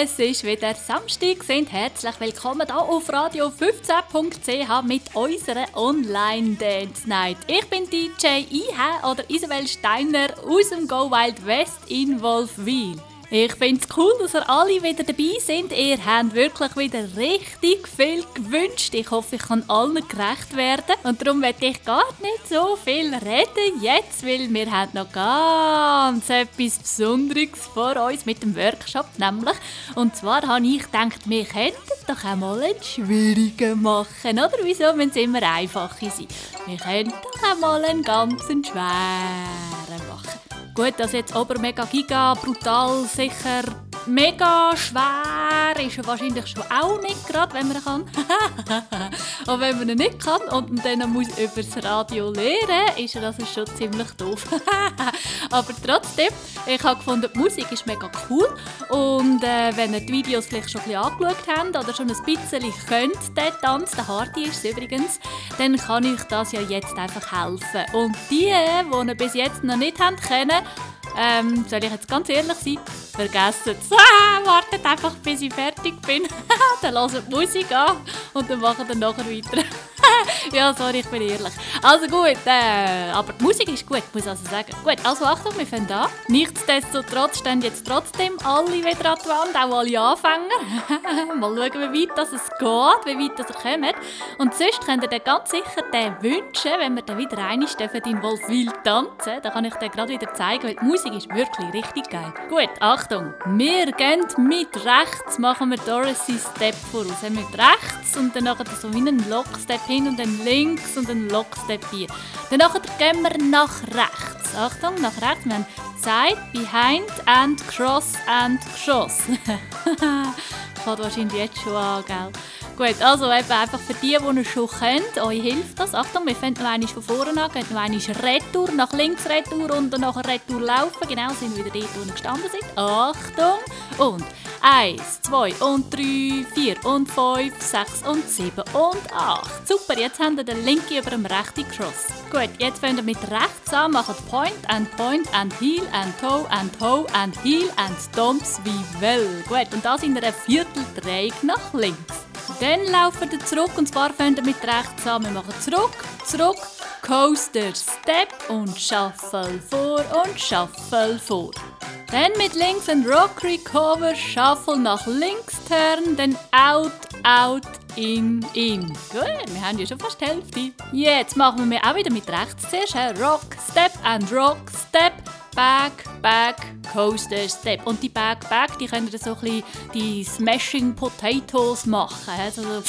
es ist wieder Samstag. Sind herzlich willkommen hier auf Radio 15.ch mit unserer Online Dance Night. Ich bin DJ IH oder Isabel Steiner aus dem Go Wild West in Wolfwil. Ich finde es cool, dass ihr alle wieder dabei sind. Ihr habt wirklich wieder richtig viel gewünscht. Ich hoffe, ich kann allen gerecht werden. Und darum werde ich gar nicht so viel reden jetzt, weil wir haben noch ganz etwas Besonderes vor uns mit dem Workshop nämlich. Und zwar habe ich gedacht, wir könnten doch einmal einen schwierigen machen, oder? Wieso müssen es immer einfache sein? Wir könnten doch einmal einen ganz schweren. Gut, dass jetzt aber mega giga, brutal, sicher mega schwer ist er wahrscheinlich schon auch nicht, gerade wenn man kann. Aber wenn man ihn nicht kann und dann muss über das Radio lernen, ist er also schon ziemlich doof. Aber trotzdem, ich habe gefunden, die Musik ist mega cool und äh, wenn ihr die Videos vielleicht schon ein bisschen angeschaut habt oder schon ein bisschen könnt, den Tanz, der Hardy ist übrigens, dann kann ich das ja jetzt einfach helfen. Und die, die ihn bis jetzt noch nicht haben können, ähm, soll ich jetzt ganz ehrlich sein? Vergessen es. Ah, wartet einfach, bis ich fertig bin. dann hören die Musik an und dann machen wir nachher weiter. ja, sorry, ich bin ehrlich. Also gut, äh, aber die Musik ist gut, muss ich also sagen. Gut, also Achtung, wir fangen an. Nichtsdestotrotz stehen jetzt trotzdem alle wieder an die Wand, auch alle Anfänger. Mal schauen, wie weit das es geht, wie weit das er kommt. Und sonst könnt ihr dann ganz sicher den wünschen, wenn wir dann wieder einig in Wolfwil tanzen. Dann kann ich dir gerade wieder zeigen, weil die Musik ist wirklich richtig geil. Gut, Achtung, wir gehen mit rechts, machen wir Dorothy Step voraus. Mit rechts und dann so wie einen Lockstep hin und dann links und dann Lockstep hier. Dann gehen wir nach rechts. Achtung, nach rechts. Wir haben Side, Behind and Cross and Cross. Fängt wahrscheinlich jetzt schon an, gell? Gut, also eben einfach für die, die es schon kennt, euch hilft das. Achtung, wir fangen noch einmal von vorne an, gehen noch einmal Retour, nach links Retour und dann nachher Retour laufen. Genau, sind wir wieder dort, wo wir gestanden sind. Achtung und 1, 2 und 3, 4 und 5, 6 und 7 und 8. Super, jetzt haben wir den linken über dem rechten Cross. Gut, jetzt fangen wir mit rechts an, machen Point and Point and Heel and Toe and Toe and Heel and Stomps wie well. Gut, und das in einer Vierteldreieck nach links. Dann laufen wir zurück und zwar fangen wir mit rechts an. Wir machen zurück, zurück, Coaster, Step und Shuffle vor und Shuffle vor. Dann mit links ein Rock Recover, Shuffle nach links turn, dann out, out, in, in. Gut, wir haben ja schon fast die Hälfte. Jetzt machen wir auch wieder mit rechts zuerst. Rock, Step and Rock, Step, Back, Back, Coaster, Step. Und die Back, Back, die könnt ihr so ein bisschen die Smashing Potatoes machen. Also so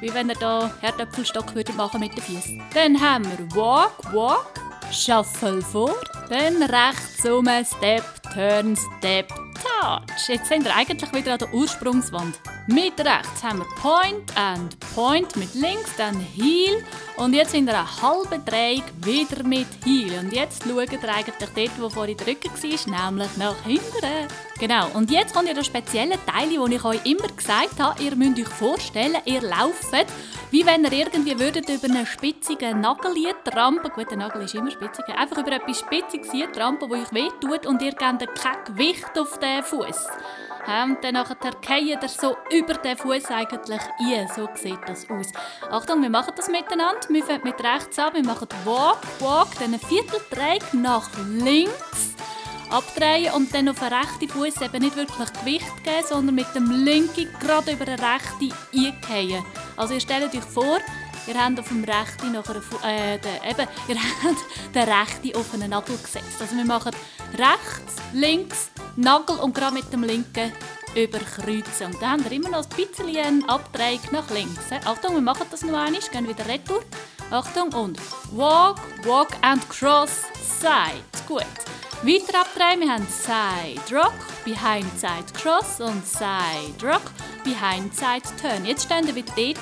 wie wenn ihr da Herdöpfelstock würdet machen mit den Füßen. Dann haben wir Walk, Walk, Shuffle vor, dann rechts um, Step, Turn, Step, Touch. Jetzt sind wir eigentlich wieder an der Ursprungswand. Mit rechts haben wir Point and Point, mit links dann Heel und jetzt in einer halben Dreieck wieder mit Heel. Und jetzt schaut ihr eigentlich dort, wo vorhin der Rücken war, nämlich nach hinten. Genau, und jetzt kommt ja das spezielle Teil, wo ich euch immer gesagt habe, ihr müsst euch vorstellen, ihr lauft, wie wenn ihr irgendwie würdet über eine spitzige Nagellied trampen, gut, der Nagel ist immer spitzig, einfach über etwas Spitziges trampen, wo euch wehtut und ihr gebt kein Gewicht auf den Fuß. Und dann nachher fallen ihr so über den Fuß eigentlich ein. So sieht das aus. Achtung, wir machen das miteinander. Wir fangen mit rechts an. Wir machen Walk, Walk, dann einen Vierteldreieck nach links abdrehen und dann auf den rechten Fuß eben nicht wirklich Gewicht geben, sondern mit dem linken gerade über den rechten eingehen. Also ihr stellt euch vor, ihr habt auf dem rechten nachher, äh, den, eben, ihr habt den rechten auf einen Nagel gesetzt. Also wir machen rechts, links, Nagel und gerade mit dem linken überkreuzen. Und dann haben wir immer noch ein bisschen einen Abdrehung nach links. Achtung, wir machen das noch einmal, gehen wieder retour. Achtung und walk, walk and cross, side. Gut. Weiter abdrehen, wir haben Side Rock, Behind Side Cross und Side Rock, Behind Side Turn. Jetzt stehen wir wieder dort,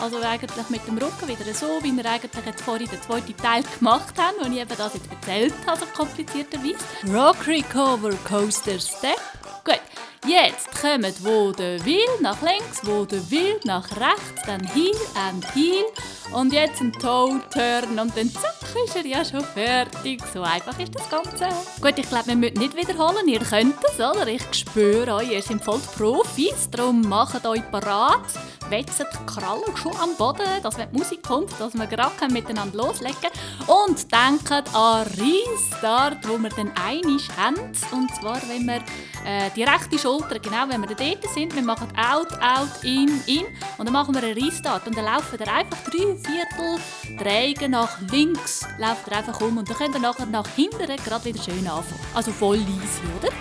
also eigentlich mit dem Rücken wieder so, wie wir eigentlich jetzt vorhin den zweiten Teil gemacht haben, wo ich eben das jetzt erzählt habe, so komplizierterweise. Rock Recover Coaster Step. Gut, Jetzt kommt wo der will nach links, wo der will nach rechts, dann Heel and Heel und jetzt ein Toe Turn und dann zack ist er ja schon fertig. So einfach ist das Ganze. Gut, ich glaube, wir müssen nicht wiederholen. Ihr könnt es, oder? Ich spüre euch, ihr seid voll Profis, darum macht euch parat. Wetzt die Krallen schon am Boden, dass wenn die Musik kommt, dass wir gerade miteinander loslegen können. Und denkt an Restart, wo wir dann einig haben. Und zwar, wenn wir äh, die rechte Schulter, genau, wenn wir dort sind, wir machen out, out, in, in und dann machen wir einen Restart und dann laufen wir einfach drei Viertel drehen nach links, laufen wir einfach um und dann könnt ihr nachher nach hinten gerade wieder schön anfangen. Also voll easy, oder?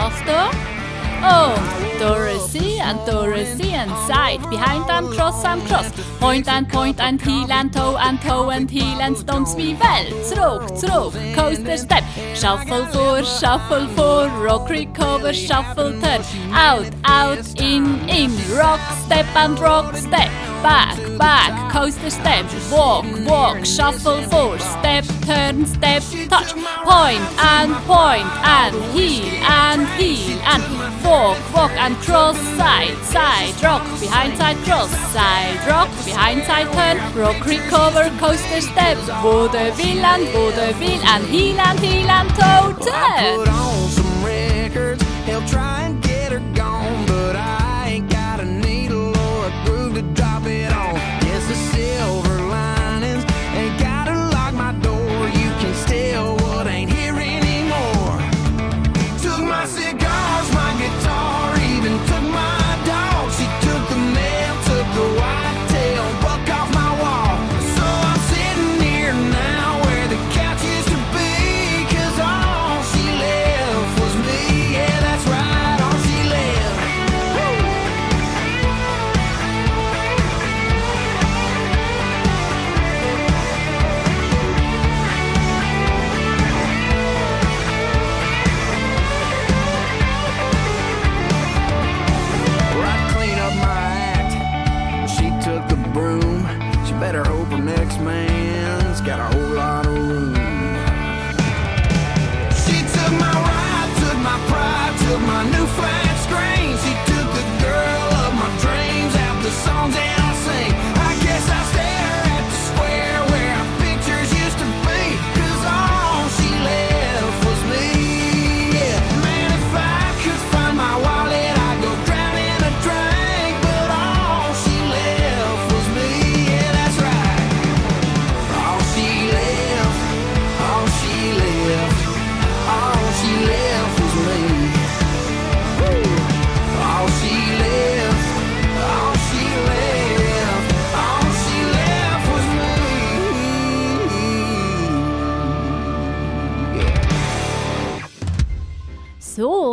Achtung! Und Dorothy and Dorothy and side, behind and cross and cross, point and point and heel and toe and toe and heel and stomps wie well. Zurück, zurück, coaster step, shuffle vor, shuffle vor, rock recover, shuffle turn, out, out, in, in, rock step and rock step. Back, back, coaster step, walk, walk, shuffle four, step, turn, step, touch, point and point and heel and heel and walk, walk and cross, side, side, rock, behind side, cross, side, rock, behind side, turn, rock, recover, coaster step, will and will and heel and heel and toe turn. Put on some records, he'll try and get her gone, but I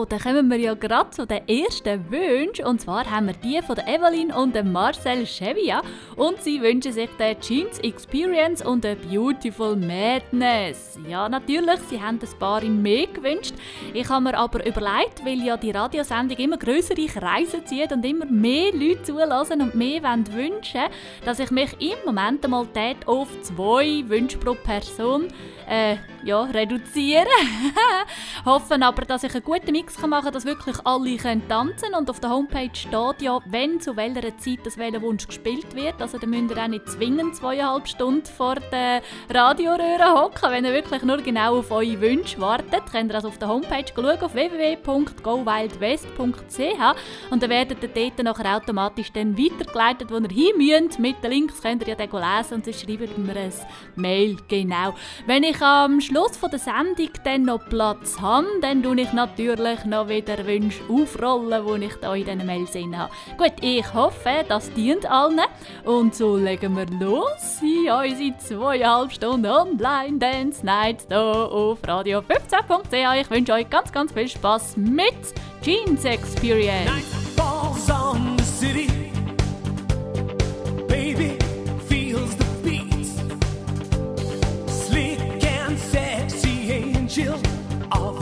So, dann kommen wir ja gerade zu den ersten Wünschen. Und zwar haben wir die von Evelyn und Marcel Chevia. Und sie wünschen sich den Jeans Experience und den Beautiful Madness. Ja, natürlich, sie haben ein paar mehr gewünscht. Ich habe mir aber überlegt, weil ja die Radiosendung immer größere Kreise zieht und immer mehr Leute zulassen und mehr wünschen, dass ich mich im Moment einmal auf zwei Wünsche pro Person äh, ja, reduzieren. Hoffen aber, dass ich einen guten Mix machen kann, dass wirklich alle können tanzen Und auf der Homepage steht ja, wenn zu welcher Zeit das Wunsch gespielt wird. Also da müsst ihr auch nicht zwingend zweieinhalb Stunden vor der Radioröhre hocken. Wenn ihr wirklich nur genau auf eure Wünsche wartet, könnt ihr also auf der Homepage schauen, auf www.gowildwest.ch und dann werdet ihr dort nachher automatisch dann weitergeleitet, wo ihr hin müsst. Mit den Links könnt ihr ja den lesen und dann schreibt mir ein Mail. Genau. Wenn ich am Schluss der Sendung dann noch Platz habe, dann tue ich natürlich noch wieder Wünsche aufrollen, die ich da in diesen Mails habe. Gut, ich hoffe, das dient allen. Und so legen wir los in unsere zweieinhalb Stunden Online Dance Night hier auf Radio 15.ch. Ich wünsche euch ganz, ganz viel Spaß mit Jeans Experience. Night falls on the city. Baby of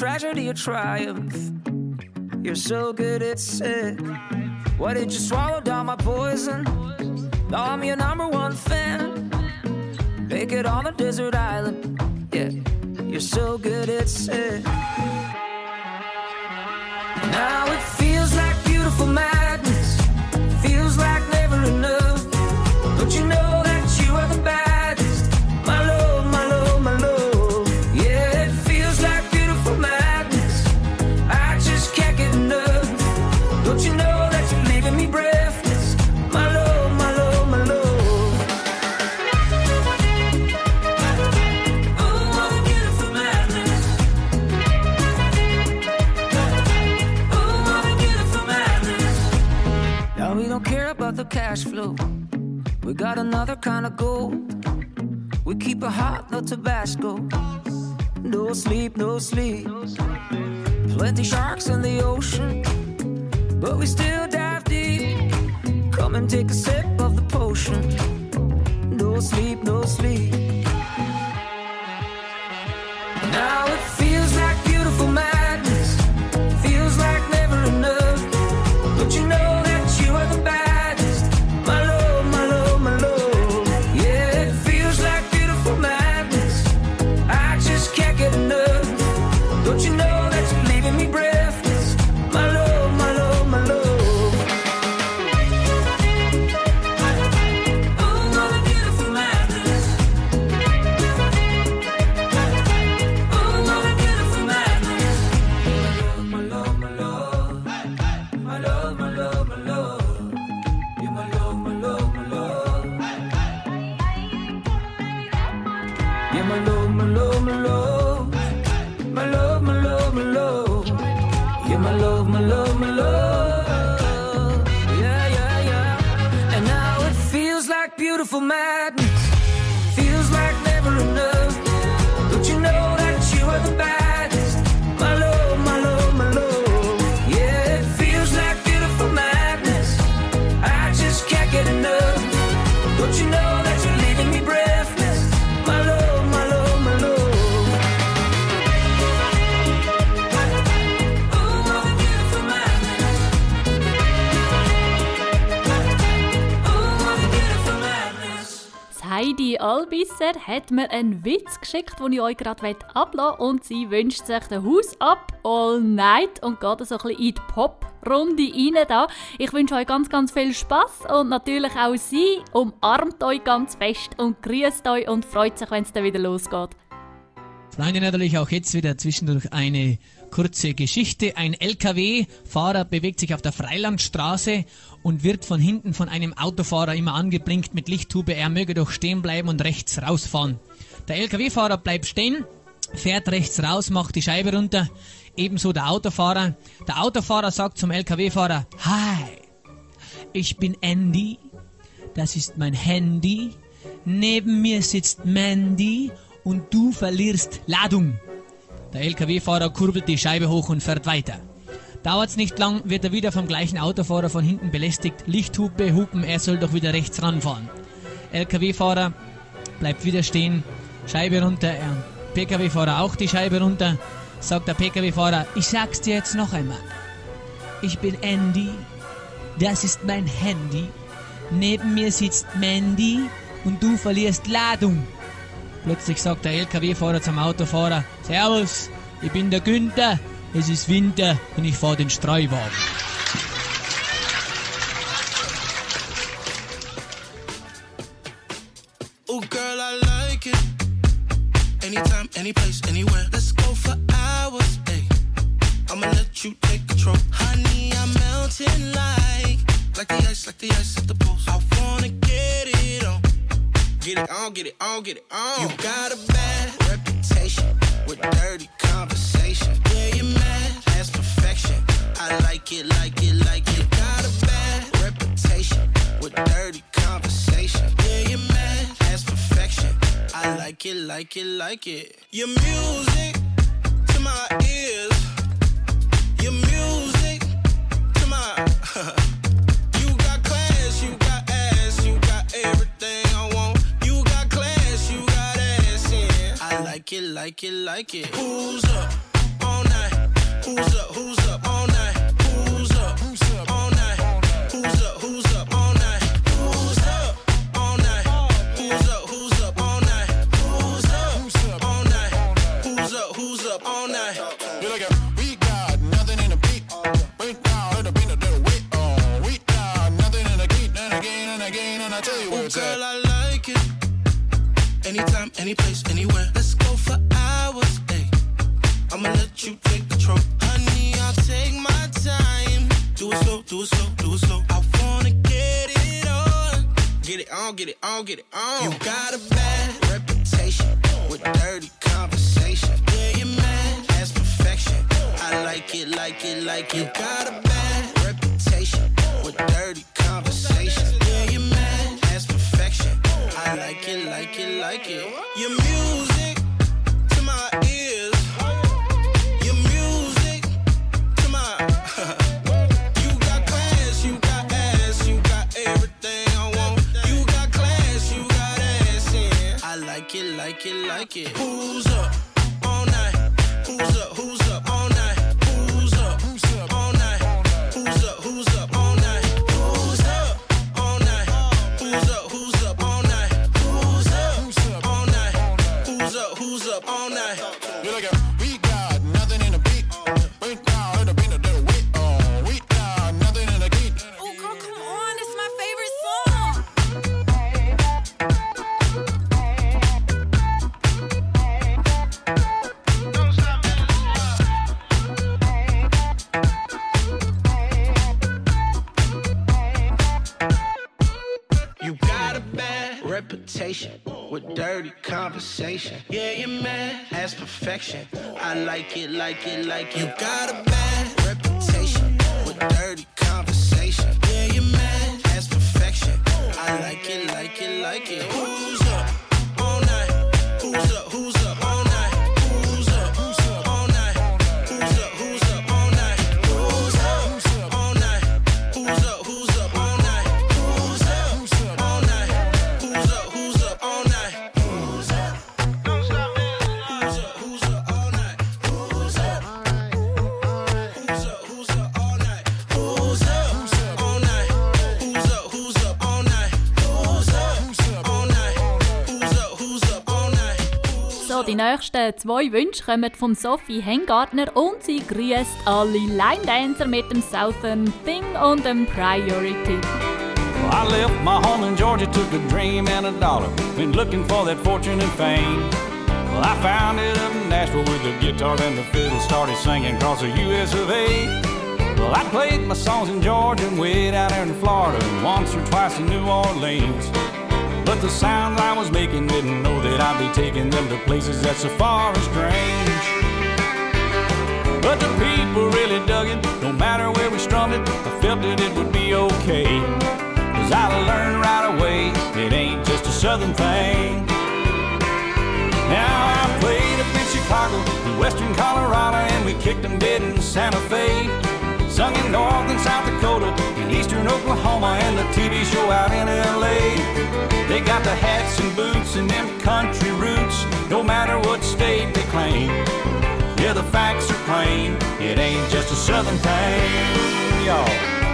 tragedy or triumph. You're so good at it. Why did you swallow down my poison? Now I'm your number one fan. Make it on the desert island. Yeah, you're so good at it. Albisser hat mir einen Witz geschickt, den ich euch gerade ablassen. Und sie wünscht sich den Haus ab all night und geht so ein bisschen in die Pop-Runde rein. Da. Ich wünsche euch ganz, ganz viel Spaß und natürlich auch sie umarmt euch ganz fest und grüßt euch und freut sich, wenn es dann wieder losgeht. Freunde, natürlich auch jetzt wieder zwischendurch eine kurze Geschichte. Ein LKW-Fahrer bewegt sich auf der Freilandstraße und wird von hinten von einem Autofahrer immer angeblinkt mit Lichttube, er möge doch stehen bleiben und rechts rausfahren. Der LKW-Fahrer bleibt stehen, fährt rechts raus, macht die Scheibe runter, ebenso der Autofahrer. Der Autofahrer sagt zum LKW-Fahrer, Hi, ich bin Andy, das ist mein Handy, neben mir sitzt Mandy und du verlierst Ladung. Der LKW-Fahrer kurbelt die Scheibe hoch und fährt weiter. Dauert's nicht lang, wird er wieder vom gleichen Autofahrer von hinten belästigt. Lichthupe, Hupen, er soll doch wieder rechts ranfahren. LKW-Fahrer bleibt wieder stehen, Scheibe runter, er, PKW-Fahrer auch die Scheibe runter. Sagt der PKW-Fahrer, ich sag's dir jetzt noch einmal. Ich bin Andy, das ist mein Handy. Neben mir sitzt Mandy und du verlierst Ladung. Plötzlich sagt der LKW-Fahrer zum Autofahrer, Servus, ich bin der Günther, es ist Winter und ich fahre den Streuwagen. Oh, girl, I like it. Anytime, any place, anywhere. Let's go for hours. Hey, I'ma let you take control. Honey, I'm melting like, like the ice, like the ice at the post. I wanna get it on. Get it on, get it on, get it on. You got a bad reputation with dirty conversation. Yeah, you're mad, that's perfection. I like it, like it, like it. Got a bad reputation with dirty conversation. Yeah, you're mad, that's perfection. I like it, like it, like it. Your music to my ears. Your music to my. like it, like it, like it. Who's up all night? Who's up? Who's up all night? Anytime, any place, anywhere. Let's go for hours. Ay. I'ma let you take control. Honey, I'll take my time. Do it slow, do it slow, do it slow. I wanna get it on. Get it on, get it on, get it on. You got a bad reputation with dirty conversation. Yeah, you're mad, that's perfection. I like it, like it, like it. You got a bad reputation with dirty conversation. Like it, like it, like it. Your music to my ears. Your music to my. you got class, you got ass, you got everything I want. You got class, you got ass, yeah. I like it, like it, like it. Who's up all night? Who's up? Who's conversation. Yeah, your man has perfection. I like it, like it, like it. You got a bad reputation with dirty nächsten zwei Wünsche kommen von Sophie Hengartner und sie grüßt alle Line Dancer mit dem Southern Thing und dem Priority. Well, I left my home in Georgia, took a dream and a dollar. Been looking for that fortune and fame. Well, I found it up in Nashville with the guitar and the fiddle. Started singing across the US of A. Well, I played my songs in Georgia and way down there in Florida, once or twice in New Orleans. But the sounds I was making didn't know that I'd be taking them to places that's so far and strange. But the people really dug it, no matter where we strummed it, I felt that it would be okay. Cause I learned right away, it ain't just a southern thing. Now I played up in Chicago, in western Colorado, and we kicked them dead in Santa Fe. Sung in North and South Dakota, in Oklahoma, and the TV show out in LA. They got the hats and boots and them country roots, no matter what state they claim. Yeah, the facts are plain, it ain't just a southern thing, y'all.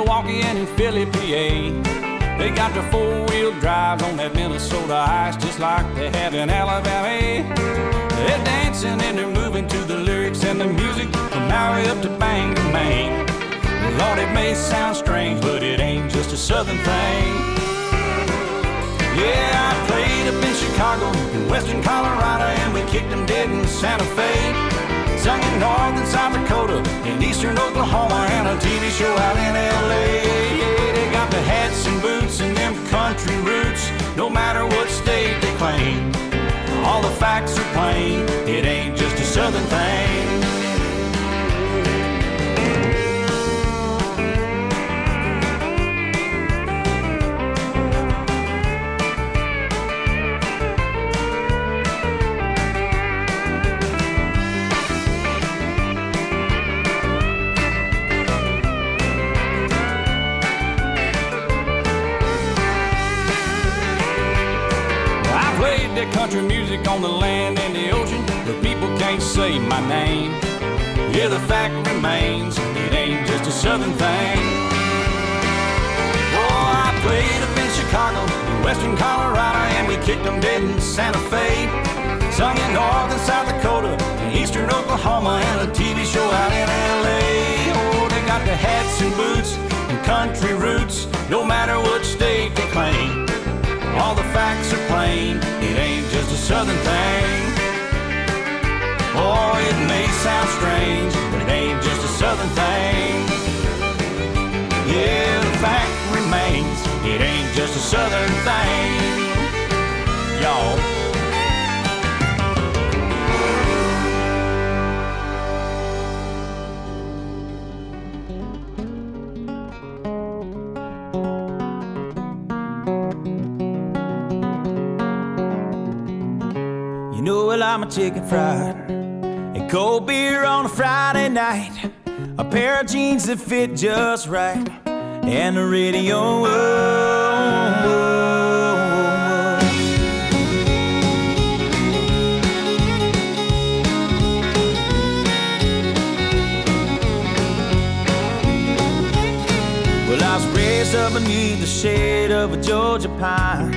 Milwaukee, and in Philly, PA. They got their four wheel drive on that Minnesota ice, just like they have in Alabama. They're dancing and they're moving to the lyrics and the music from Maui up to Bangor, Maine. Lord, it may sound strange, but it ain't just a southern thing. Yeah, I played up in Chicago, in western Colorado, and we kicked them dead in Santa Fe. Sung in northern South Dakota, in eastern Oklahoma, and a TV show out in LA. Yeah, they got the hats and boots and them country roots, no matter what state they claim. All the facts are plain, it ain't just a southern thing. Country music on the land and the ocean, but people can't say my name. Yeah, the fact remains, it ain't just a southern thing. Oh, I played up in Chicago, in western Colorado, and we kicked them dead in Santa Fe. Sung in North and South Dakota, in eastern Oklahoma, and a TV show out in LA. Oh, they got the hats and boots and country roots, no matter what state they claim. All the facts are plain, it ain't just a southern thing. Oh, it may sound strange, but it ain't just a southern thing. Yeah, the fact remains, it ain't just a southern thing. Y'all. Chicken fried. And cold beer on a Friday night. A pair of jeans that fit just right. And the radio. oh. Well, I was raised up beneath the shade of a Georgia pine.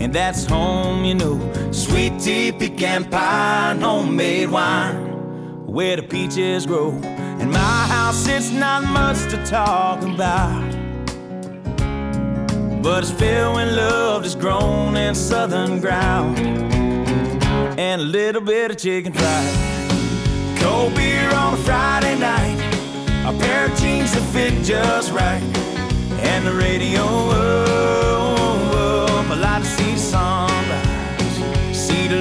and that's home, you know. Sweet tea, pecan pie, homemade wine, where the peaches grow. And my house, it's not much to talk about. But it's filled with love that's grown in southern ground. And a little bit of chicken fried. Cold beer on a Friday night. A pair of jeans that fit just right. And the radio up.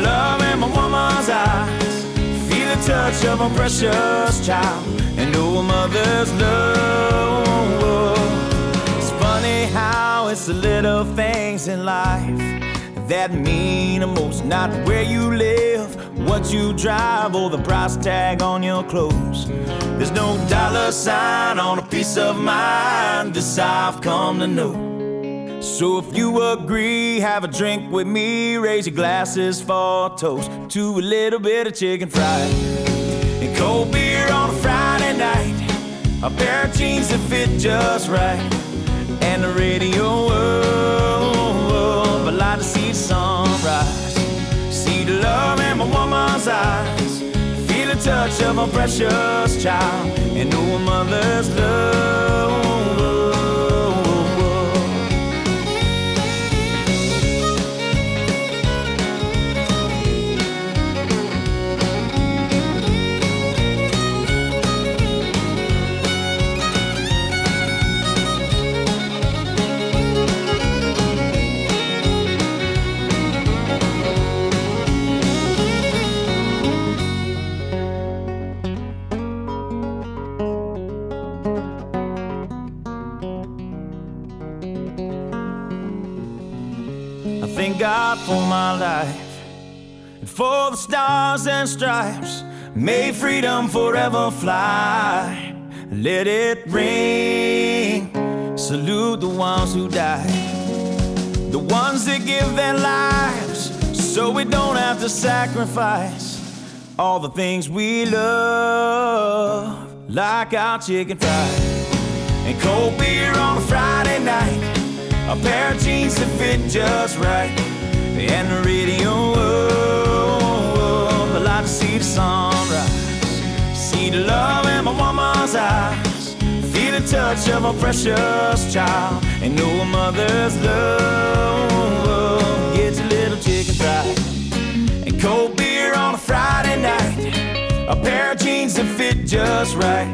Love in my woman's eyes. Feel the touch of a precious child. And know a mother's love. It's funny how it's the little things in life that mean the most. Not where you live, what you drive, or the price tag on your clothes. There's no dollar sign on a piece of mind. This I've come to know. So if you agree, have a drink with me. Raise your glasses for a toast to a little bit of chicken fried and cold beer on a Friday night. A pair of jeans that fit just right, and the radio up. I like to see the sunrise, see the love in my woman's eyes, feel the touch of a precious child, and know a mother's love. God for my life and for the stars and stripes. May freedom forever fly. Let it ring. Salute the ones who died, the ones that give their lives so we don't have to sacrifice all the things we love, like our chicken fried and cold beer on a Friday night. A pair of jeans that fit just right, and the radio up. I like to see the sunrise, see the love in my woman's eyes, feel the touch of a precious child, and know a mother's love. Get your little chicken fried and cold beer on a Friday night, a pair of jeans that fit just right,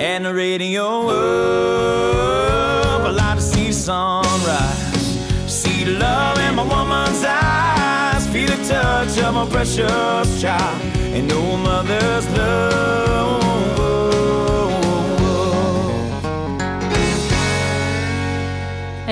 and the radio up. I like to see the sunrise, love in my woman's eyes, feel the touch of a precious child, and a mother's love.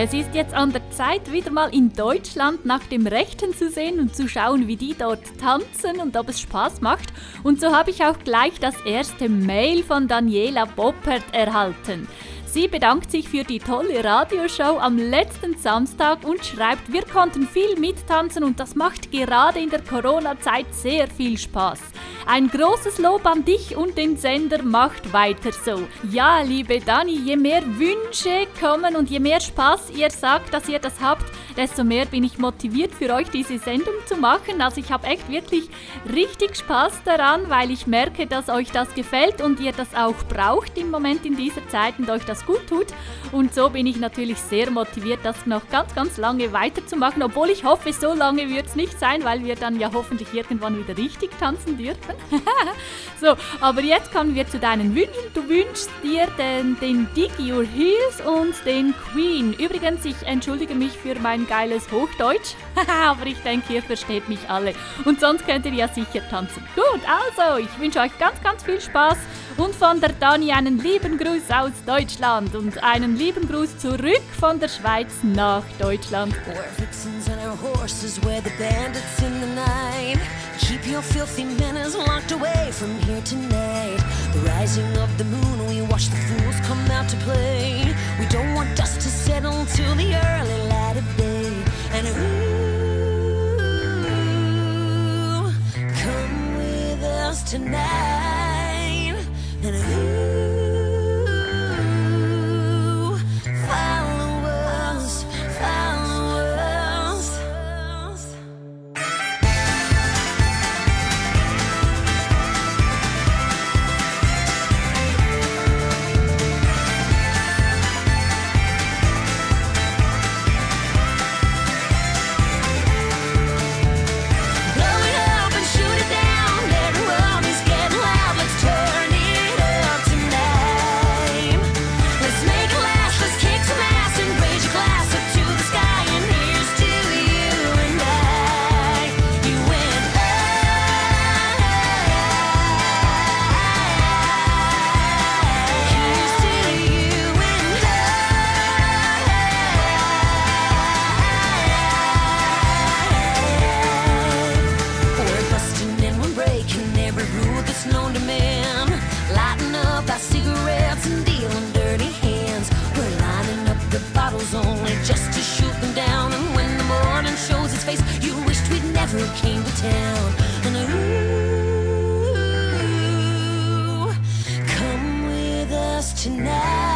Es ist jetzt an der Zeit, wieder mal in Deutschland nach dem Rechten zu sehen und zu schauen, wie die dort tanzen und ob es Spaß macht. Und so habe ich auch gleich das erste Mail von Daniela Boppert erhalten. Sie bedankt sich für die tolle Radioshow am letzten Samstag und schreibt, wir konnten viel mittanzen und das macht gerade in der Corona-Zeit sehr viel Spaß. Ein großes Lob an dich und den Sender macht weiter so. Ja, liebe Dani, je mehr Wünsche kommen und je mehr Spaß ihr sagt, dass ihr das habt, desto mehr bin ich motiviert für euch diese Sendung zu machen. Also ich habe echt wirklich richtig Spaß daran, weil ich merke, dass euch das gefällt und ihr das auch braucht im Moment in dieser Zeit und euch das gut tut. Und so bin ich natürlich sehr motiviert, das noch ganz, ganz lange weiterzumachen, obwohl ich hoffe, so lange wird es nicht sein, weil wir dann ja hoffentlich irgendwann wieder richtig tanzen dürfen. so, aber jetzt kommen wir zu deinen Wünschen. Du wünschst dir den, den Dig Your Heels und den Queen. Übrigens, ich entschuldige mich für mein geiles Hochdeutsch, aber ich denke, ihr versteht mich alle. Und sonst könnt ihr ja sicher tanzen. Gut, also, ich wünsche euch ganz, ganz viel Spaß und von der Dani einen lieben Gruß aus Deutschland und einen lieben Gruß zurück von der Schweiz nach Deutschland. Keep your filthy manners locked away from here tonight. The rising of the moon, we watch the fools come out to play. We don't want dust to settle till the early light of day. And ooh, come with us tonight. And ooh, Who came to town. And ooh, come with us tonight.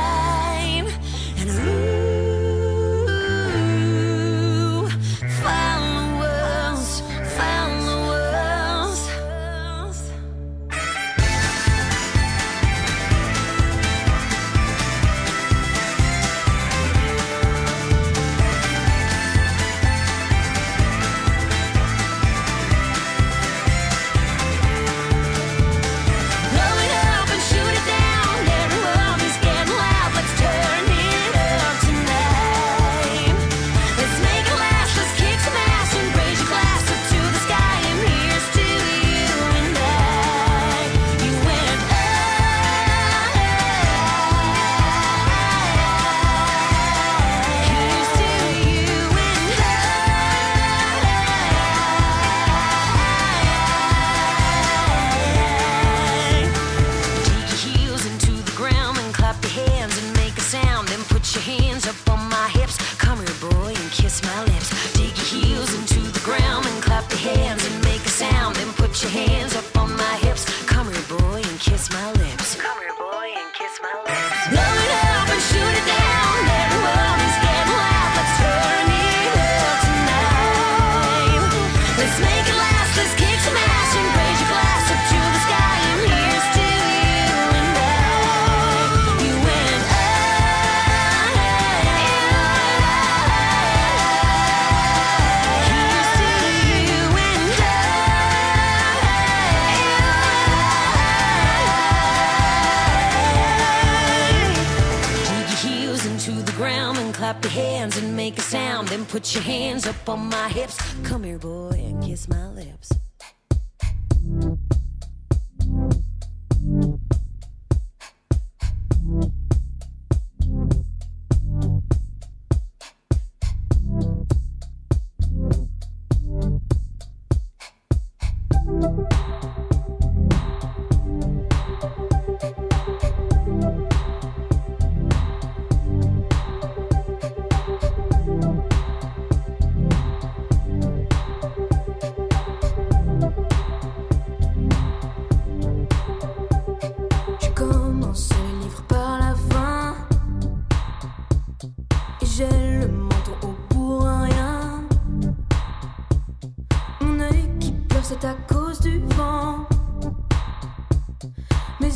your hands up on my hips. Come here, boy, and kiss my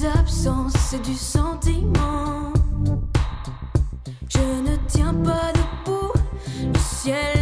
les absences, du sentiment. Je ne tiens pas debout, le ciel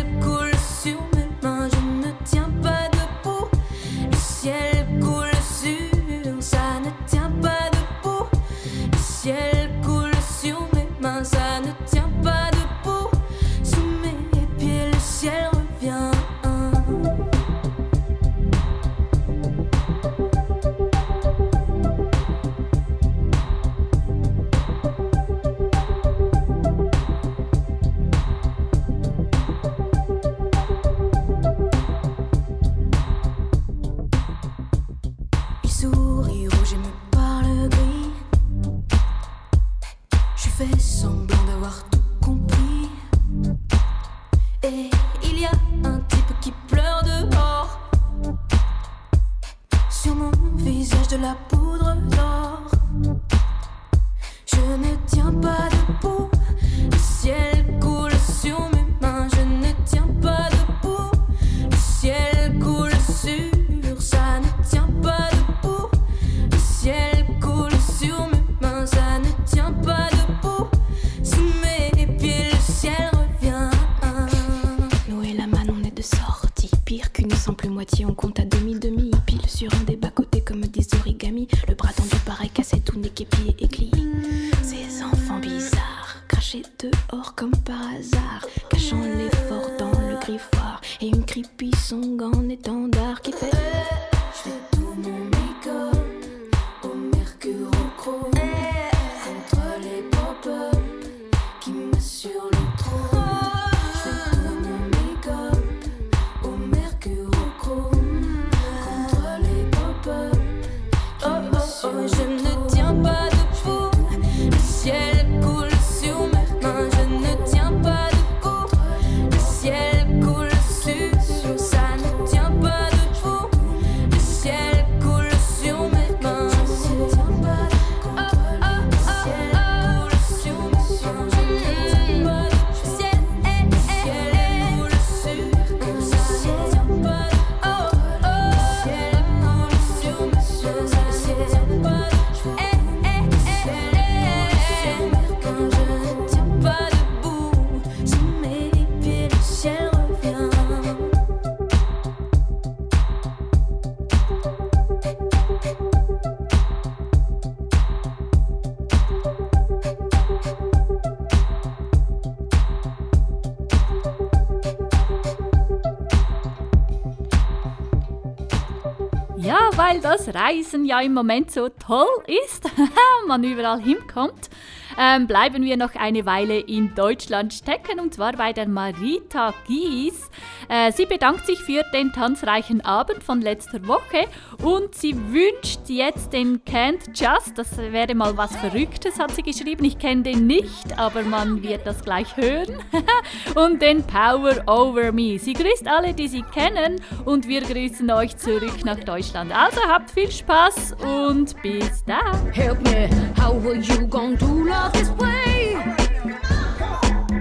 Reisen ja im Moment so toll ist, man überall hinkommt, ähm, bleiben wir noch eine Weile in Deutschland stecken und zwar bei der Marita Gies. Äh, sie bedankt sich für den tanzreichen Abend von letzter Woche und sie wünscht jetzt den Can't Just, das wäre mal was Verrücktes, hat sie geschrieben. Ich kenne den nicht, aber man wird das gleich hören. und den Power Over Me. Sie grüßt alle, die sie kennen und wir grüßen euch zurück nach Deutschland. Also habt viel Spaß und bis dann. Help me, how are you gonna do love this way?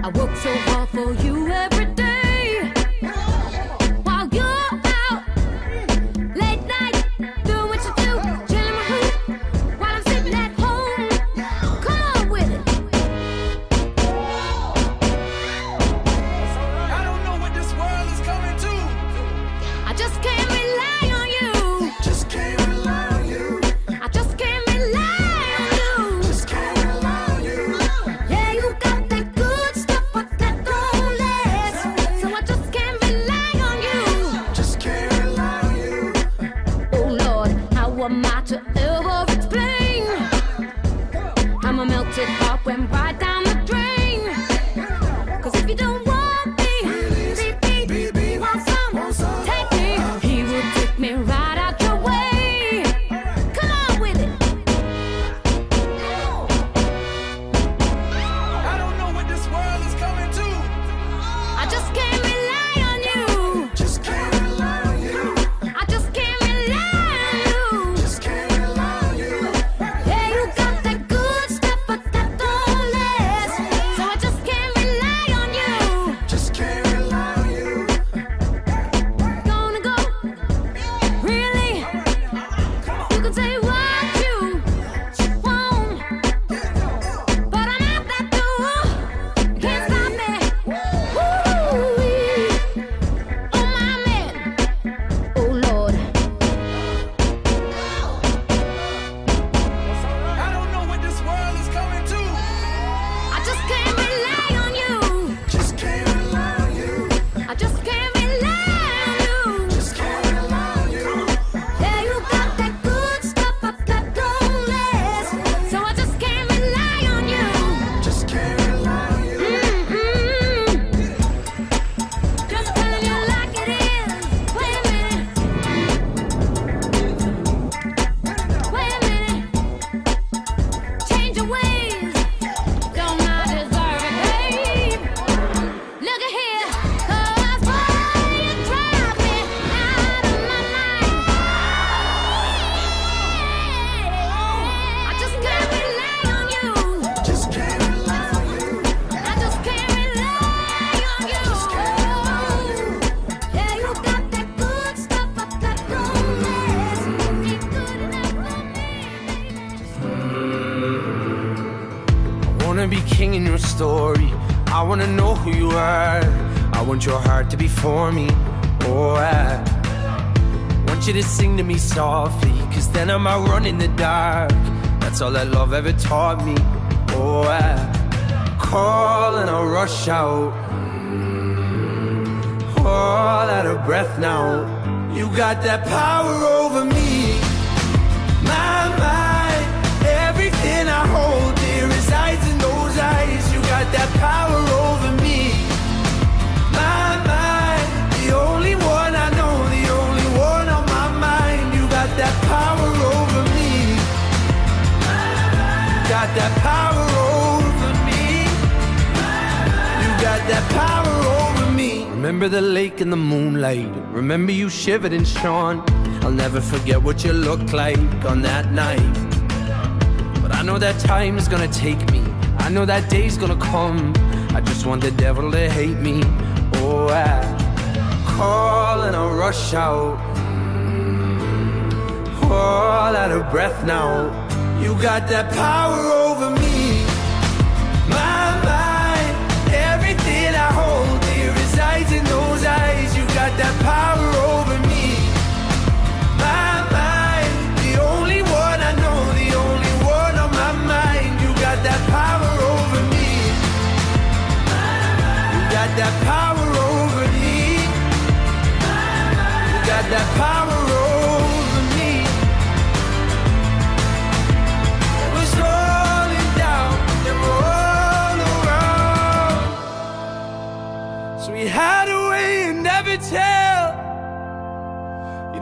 I work so hard for you every day. Heart to be for me. Oh, I want you to sing to me softly. Cause then I might run in the dark. That's all that love ever taught me. Oh, I call and I rush out. All out of breath now. You got that power over me. My mind, everything I hold dear resides in those eyes. You got that power over me. Remember the lake in the moonlight. Remember you shivered and shone. I'll never forget what you looked like on that night. But I know that time is gonna take me. I know that day's gonna come. I just want the devil to hate me. Oh, I call and I rush out. Mm. All out of breath now. You got that power oh. Eyes. You got that power over me. My mind, the only one I know, the only one on my mind. You got that power over me. You got that power over me. You got that power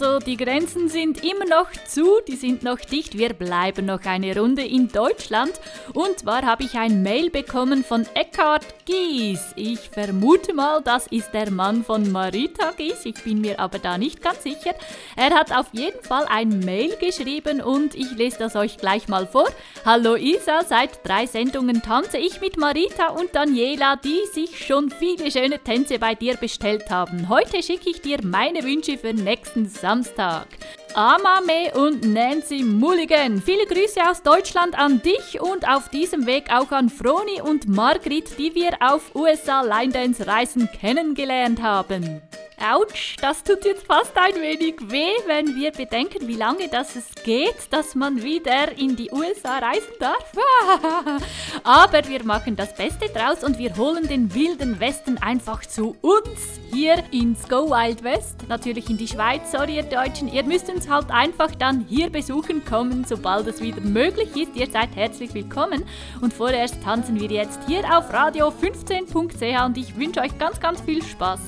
Also, die Grenzen sind immer noch zu, die sind noch dicht. Wir bleiben noch eine Runde in Deutschland. Und zwar habe ich ein Mail bekommen von Eckhard Gies. Ich vermute mal, das ist der Mann von Marita Gies. Ich bin mir aber da nicht ganz sicher. Er hat auf jeden Fall ein Mail geschrieben und ich lese das euch gleich mal vor. Hallo Isa, seit drei Sendungen tanze ich mit Marita und Daniela, die sich schon viele schöne Tänze bei dir bestellt haben. Heute schicke ich dir meine Wünsche für nächsten Samstag. Amame und Nancy Mulligan. Viele Grüße aus Deutschland an dich und auf diesem Weg auch an Froni und Margrit, die wir auf USA Line Dance Reisen kennengelernt haben. Autsch, das tut jetzt fast ein wenig weh, wenn wir bedenken, wie lange das es geht, dass man wieder in die USA reisen darf. Aber wir machen das Beste draus und wir holen den wilden Westen einfach zu uns hier ins Go Wild West. Natürlich in die Schweiz, sorry ihr Deutschen. Ihr müsst uns halt einfach dann hier besuchen kommen, sobald es wieder möglich ist. Ihr seid herzlich willkommen. Und vorerst tanzen wir jetzt hier auf radio 15.ch und ich wünsche euch ganz, ganz viel Spaß.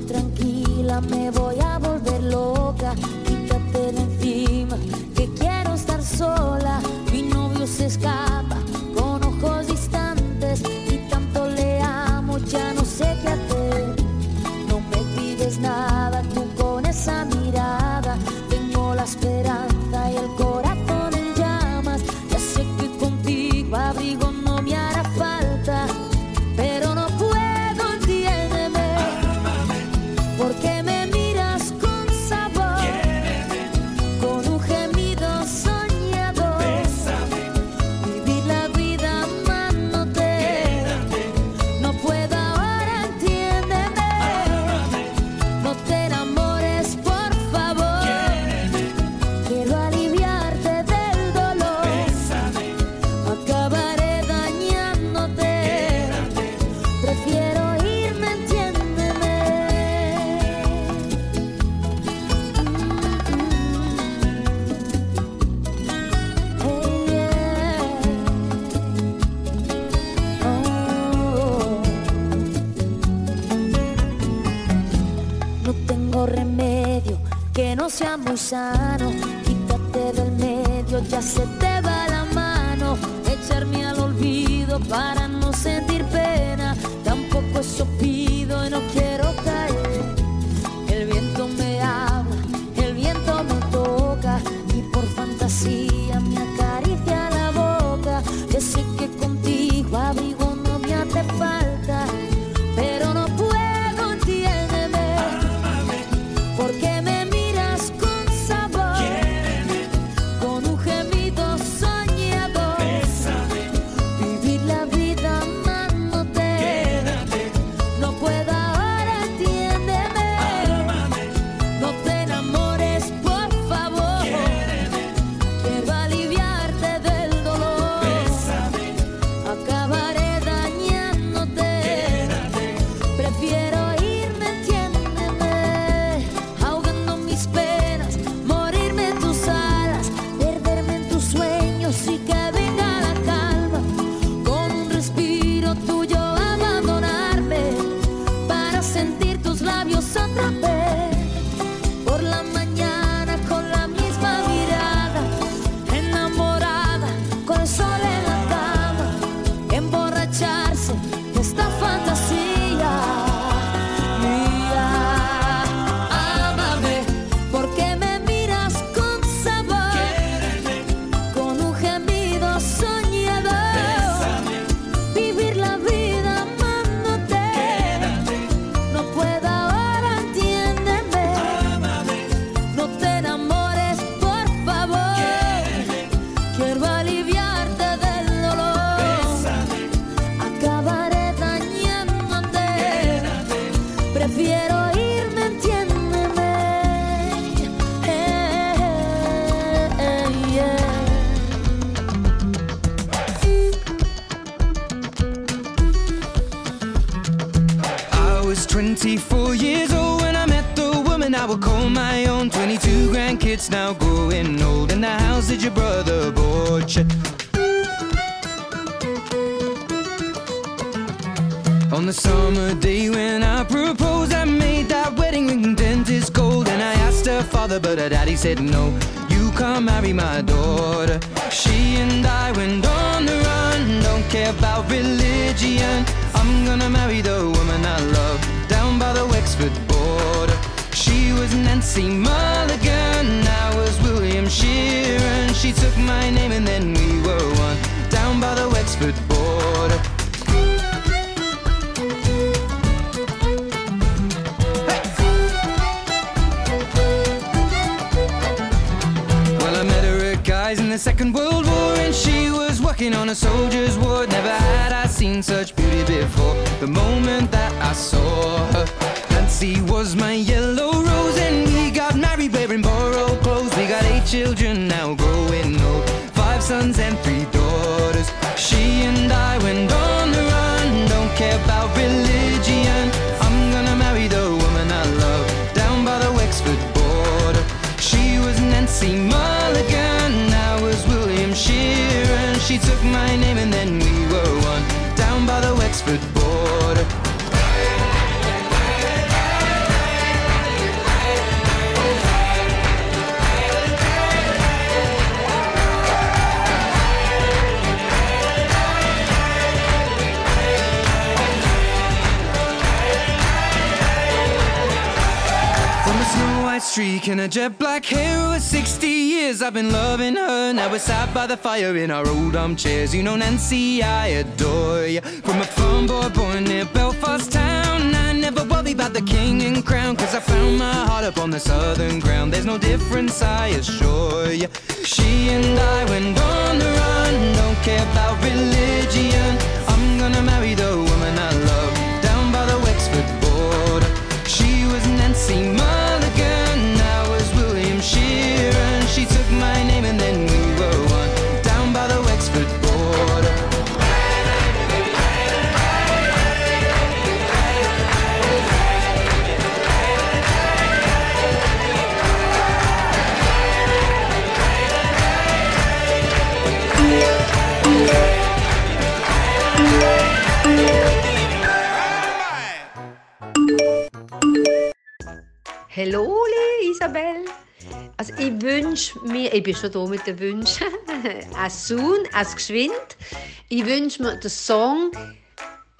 Tranquila, me voy a volver loca. Quítate de encima, que quiero estar sola. Mi novio se escapa con ojos distantes y tanto le amo, ya no sé qué hacer. No me pides nada, tú con esa mirada. Tengo la esperanza no sea muy sano. Quítate del medio, ya se te va la mano. Echarme al olvido para grandkids now growing old. In the house that your brother bought you. On the summer day when I proposed, I made that wedding ring dentist gold. And I asked her father, but her daddy said no. You can't marry my daughter. She and I went on the run, don't care about religion. I'm gonna marry the woman I love down by the Wexford border. She was Nancy Mulligan, Sheeran. She took my name and then we were one down by the Wexford border. Well, I met her at guys in the Second World War, and she was working on a soldier's ward. Never had I seen such beauty before. The moment that I saw her, Nancy was my yellow rose, and we got married wearing borrowed children now growing old, five sons and three daughters. She and I went on the run, don't care about religion. I'm gonna marry the woman I love down by the Wexford border. She was Nancy Mulligan, I was William Sheeran. She took my name and then streak and a jet black hair over 60 years. I've been loving her. Now we're sat by the fire in our old armchairs. You know Nancy, I adore you From a farm boy born near Belfast town. I never worry about the king and crown Cause I found my heart up on the southern ground. There's no difference, I assure you She and I went on the run. Don't care about religion. I'm gonna marry the woman I love Down by the Wexford border. She was Nancy Hallo, Isabel. Also ich wünsche mir, ich bin schon da mit den Wünschen, as soon, as geschwind. Ich wünsche mir den Song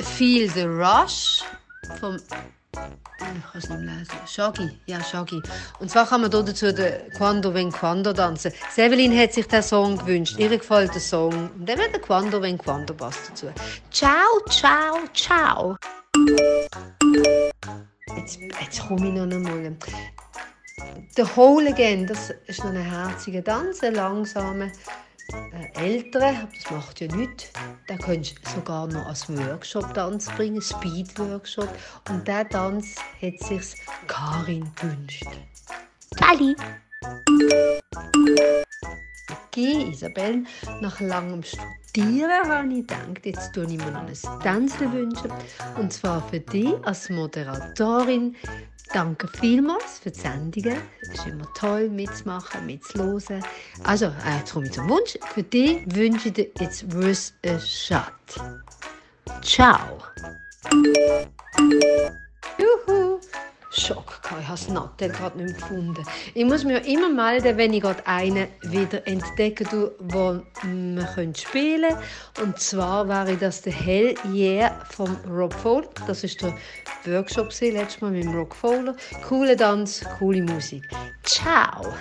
Feel the Rush vom ich kann es nicht lesen. Shaggy, ja, Shaggy. Und zwar kann man da dazu den Quando Ven Quando tanzen. Sevelin hat sich den Song gewünscht. Ihr gefällt der Song. Und dann wird der Quando Ven Quando passt dazu. Ciao, ciao, ciao. Jetzt, jetzt komme ich noch einmal. Der Hole Again, das ist noch ein herziger Tanz, ein langsamer, äh, älterer, aber das macht ja nichts. Den könntest du sogar noch als Workshop-Tanz bringen, Speed-Workshop. Und diesen Tanz hat sich Karin gewünscht. Kali! Okay, Isabel, nach langem Studieren habe ich gedacht, jetzt tue ich mir noch ein Tänzchen wünschen. Und zwar für dich als Moderatorin. Danke vielmals für die Sendungen. Es ist immer toll mitzumachen, mitzuhören. Also, äh, jetzt komme ich zum Wunsch. Für dich wünsche ich dir jetzt Worth a Shot. Ciao! Juhu! Schock, ich habe das gerade nicht gefunden. Ich muss ja immer melden, wenn ich gerade einen wieder entdecken tue, den wir spielen können. Und zwar wäre das der Hell Yeah vom Rob Fowler. Das ist der Workshop letztes Mal mit dem Rob Fowler. Cooler Tanz, coole Musik. Ciao!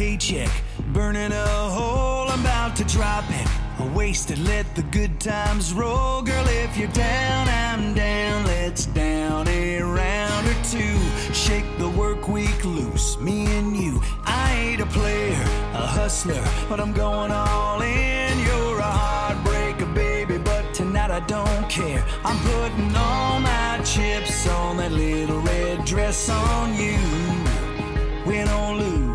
paycheck, burning a hole, I'm about to drop it. I wasted, let the good times roll. Girl, if you're down, I'm down. Let's down a round or two. Shake the work week loose, me and you. I ain't a player, a hustler, but I'm going all in. You're a heartbreaker, baby, but tonight I don't care. I'm putting all my chips on that little red dress on you. We don't lose.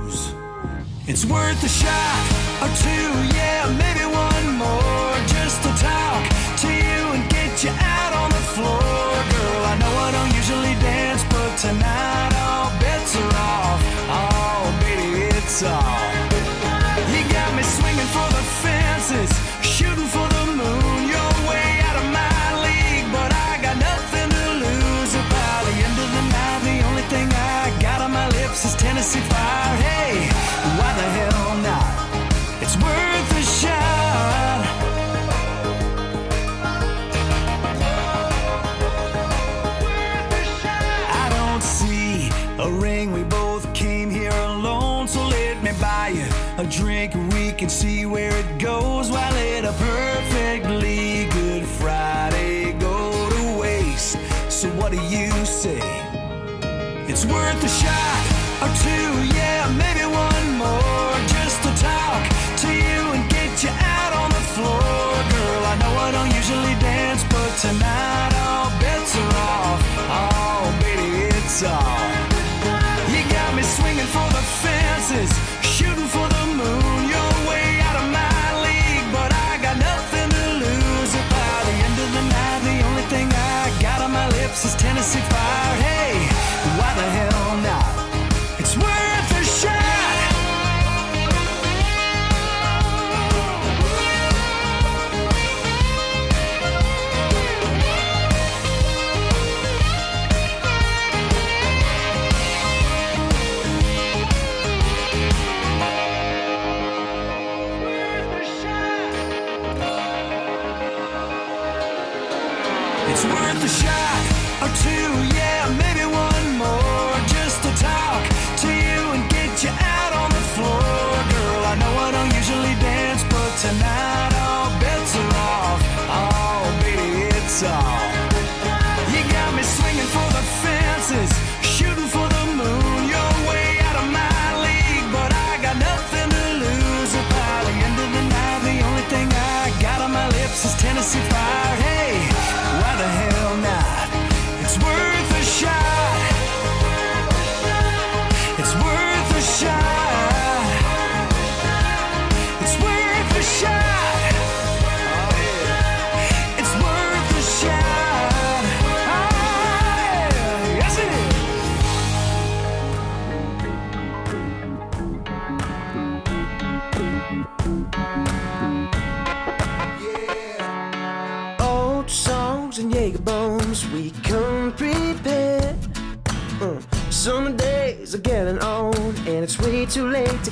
It's worth a shot or two, yeah, maybe one more just to talk to you and get you out on the floor. Girl, I know I don't usually dance, but tonight all bets are off. Oh, baby, it's off. see where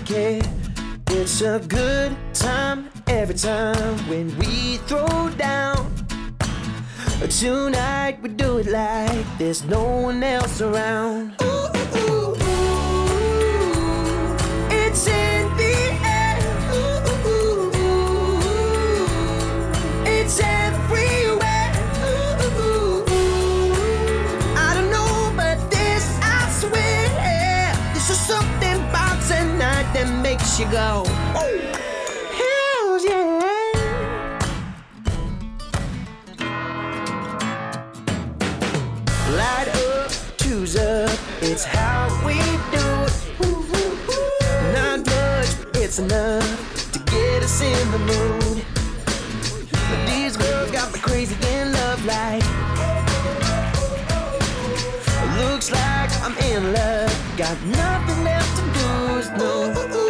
It's a good time every time when we throw down. Tonight we do it like there's no one else around. she go. Oh. Hells yeah. Light up, two's up, it's how we do it. Not much, it's enough to get us in the mood. But these girls got me crazy in love like. Looks like I'm in love, got nothing left to lose. No.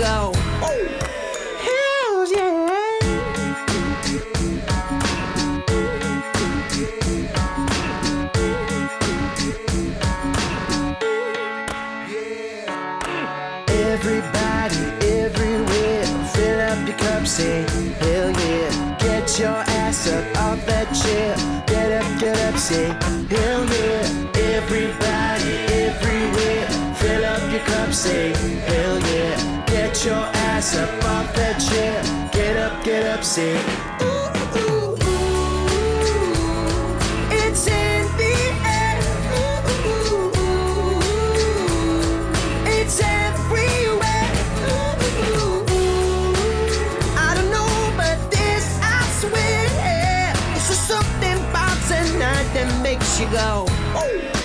go. ass up off that chair. Get up, get up, say, ooh, ooh, ooh. It's in the air. Ooh, ooh, ooh. It's everywhere. Ooh, ooh, ooh. I don't know, but this, I swear. It's just tonight that makes you go, ooh.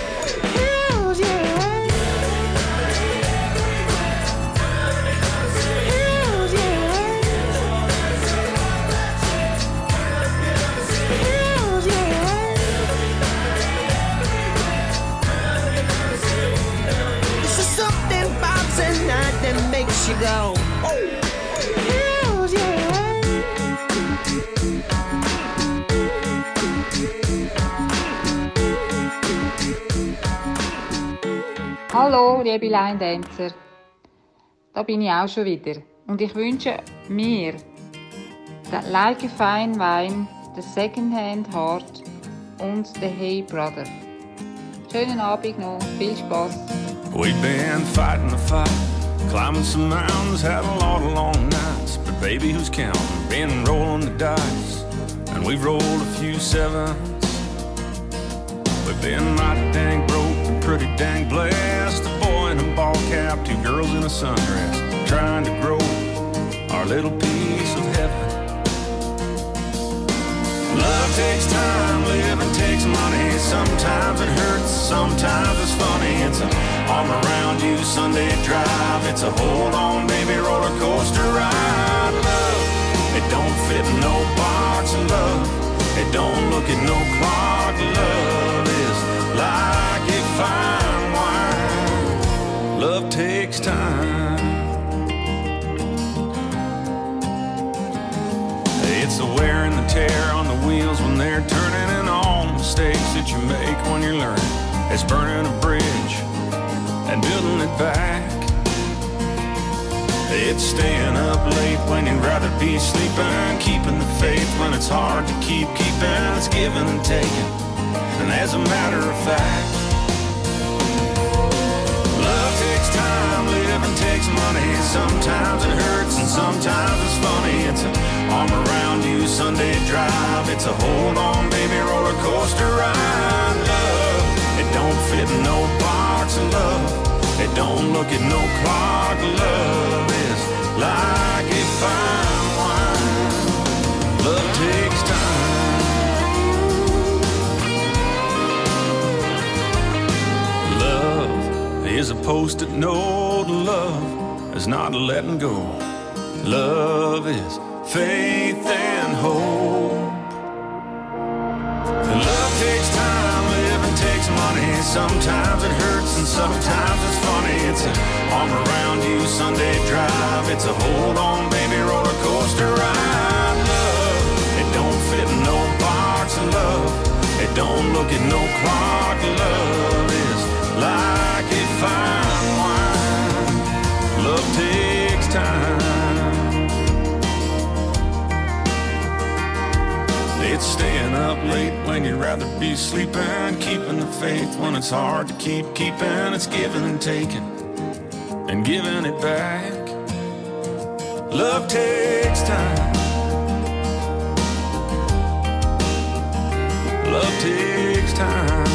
That you go. Hells yeah. Hallo, liebe Line Dancer. Da bin ich auch schon wieder. Und ich wünsche mir den Like a Fine Wine, den Secondhand Heart und den Hey Brother. Schönen Abend noch, viel Spaß. We've been fighting the fight, climbing some mountains, had a lot of long nights. But baby, who's counting? Been rolling the dice, and we've rolled a few sevens. We've been mighty dang broke, and pretty dang blessed. A boy in a ball cap, two girls in a sundress, trying to grow our little piece Love takes time, living takes money. Sometimes it hurts, sometimes it's funny. It's an arm around you Sunday drive. It's a hold on, baby, roller coaster ride. Love, it don't fit no box. Love, it don't look at no clock. Love is like a fine wine. Love takes time. It's the wear and the tear on the wheels when they're turning and all the mistakes that you make when you're learning. It's burning a bridge and building it back. It's staying up late when you'd rather be sleeping, keeping the faith when it's hard to keep keeping. It's giving and taking. And as a matter of fact, takes money. Sometimes it hurts and sometimes it's funny. It's an arm around you Sunday drive. It's a hold on, baby, roller coaster ride. Love, it don't fit no box love. It don't look at no clock. Love is like a fine wine. Love takes time. Is a post-it note. Love is not letting go. Love is faith and hope. Love takes time, living takes money. Sometimes it hurts and sometimes it's funny. It's an arm around you Sunday drive. It's a hold on, baby, roller coaster ride. Love, it don't fit in no box love. It don't look at no clock. Love is like a fine wine. Love takes time. It's staying up late when you'd rather be sleeping, keeping the faith when it's hard to keep keeping. It's giving and taking and giving it back. Love takes time. Love takes time.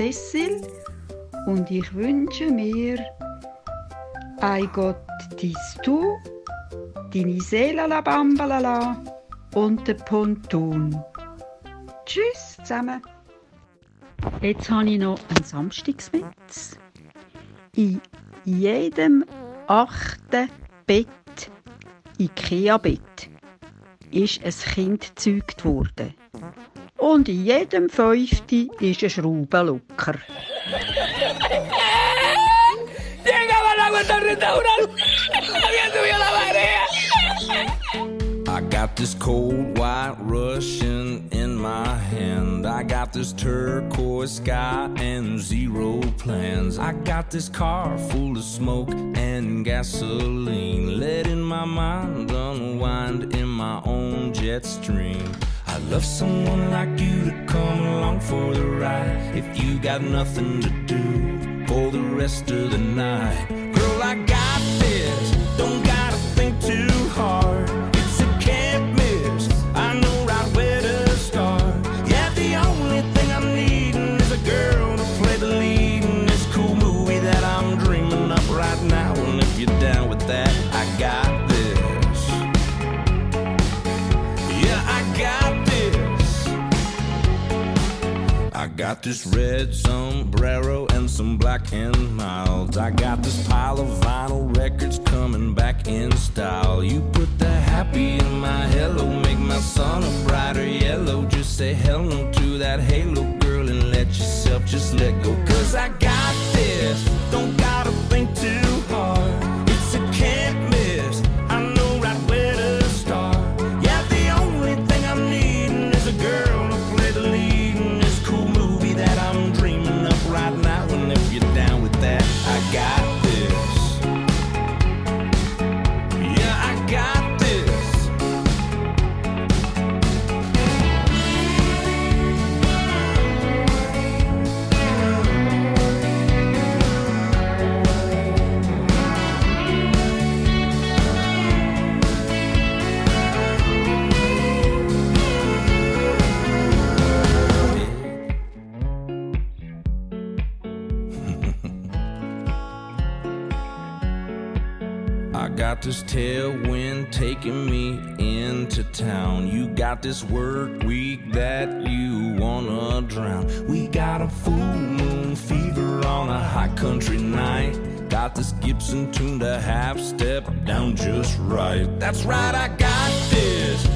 Cecil und ich wünsche mir «Ei Gott dies du», «Deine Seele la Bambalala» und «Der Ponton». Tschüss zusammen. Jetzt habe ich noch einen Samstagswitz. In jedem achten Bett, Ikea-Bett, ist ein Kind gezeugt worden. Und in jedem fünften ist ein. I got this cold white Russian in my hand. I got this turquoise sky and zero plans. I got this car full of smoke and gasoline. Letting my mind unwind in my own jet stream. I love someone like you to come along for the ride. If you got nothing to do for the rest of the night, girl, I got this. Don't gotta got this red sombrero and some black and milds. I got this pile of vinyl records coming back in style. You put the happy in my hello, make my sun a brighter yellow. Just say hello to that halo girl and let yourself just let go. Cause I got this, don't gotta think too tailwind taking me into town. You got this work week that you wanna drown. We got a full moon fever on a high country night. Got this Gibson tuned a half step down just right. That's right, I got this.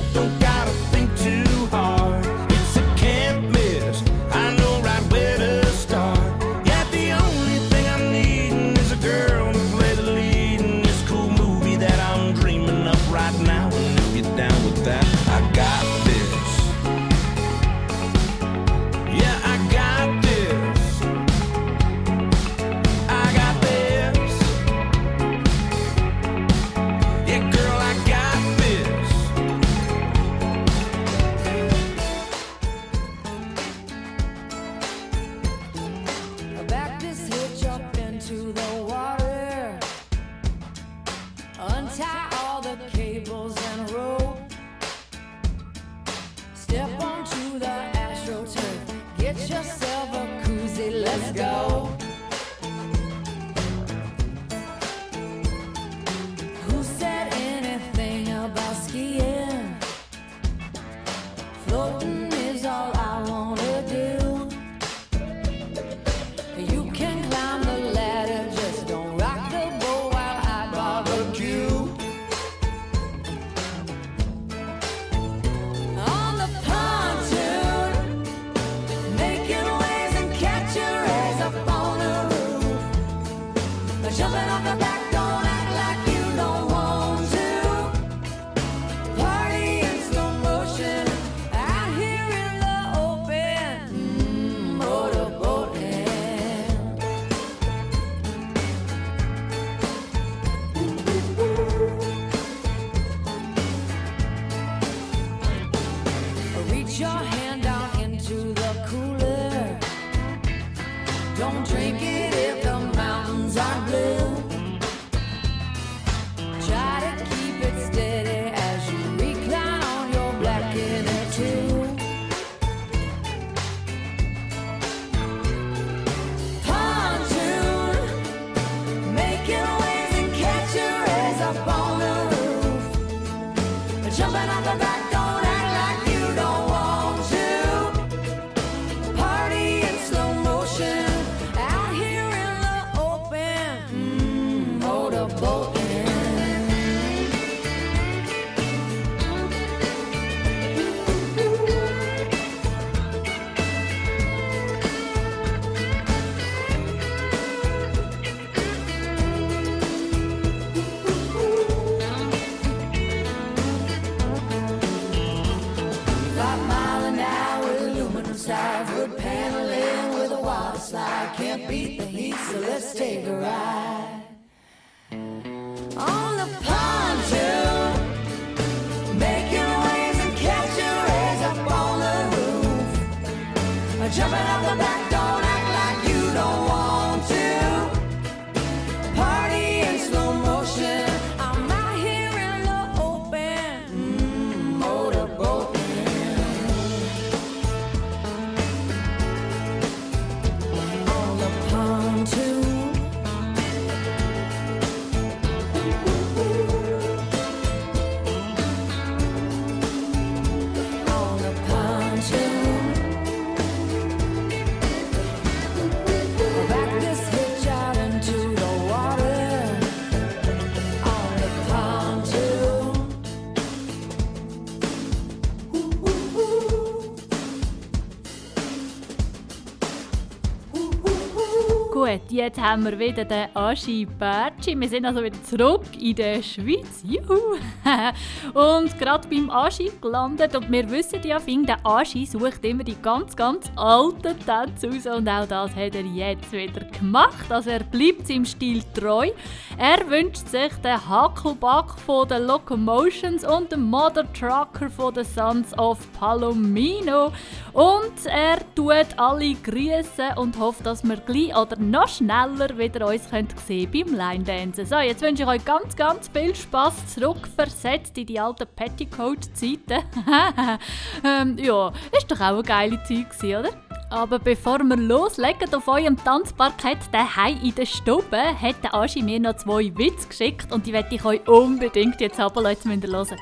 Gut, jetzt haben wir wieder den Aschi Bertschi. Wir sind also wieder zurück in der Schweiz. Juhu! und gerade beim Aschi gelandet. Und wir wissen ja, Fing, der Aschi sucht immer die ganz, ganz alten Tänze raus. Und auch das hat er jetzt wieder gemacht. Also er bleibt seinem Stil treu. Er wünscht sich den Hackelback von den Locomotions und den Mother Trucker von den Sons of Palomino. Und er tut alle grüßen und hofft, dass wir gleich oder noch schneller wieder uns könnt sehen beim Line Dancen. So, jetzt wünsche ich euch ganz, ganz viel Spaß zurückversetzt in die alten Petticoat-Zeiten. ähm, ja, ist doch auch eine geile Zeit, gewesen, oder? Aber bevor wir loslegen auf eurem Tanzparkett daheim in der Stube, hat der Aschi mir noch zwei Witze geschickt und die werde ich euch unbedingt jetzt aber Leute müssen hören.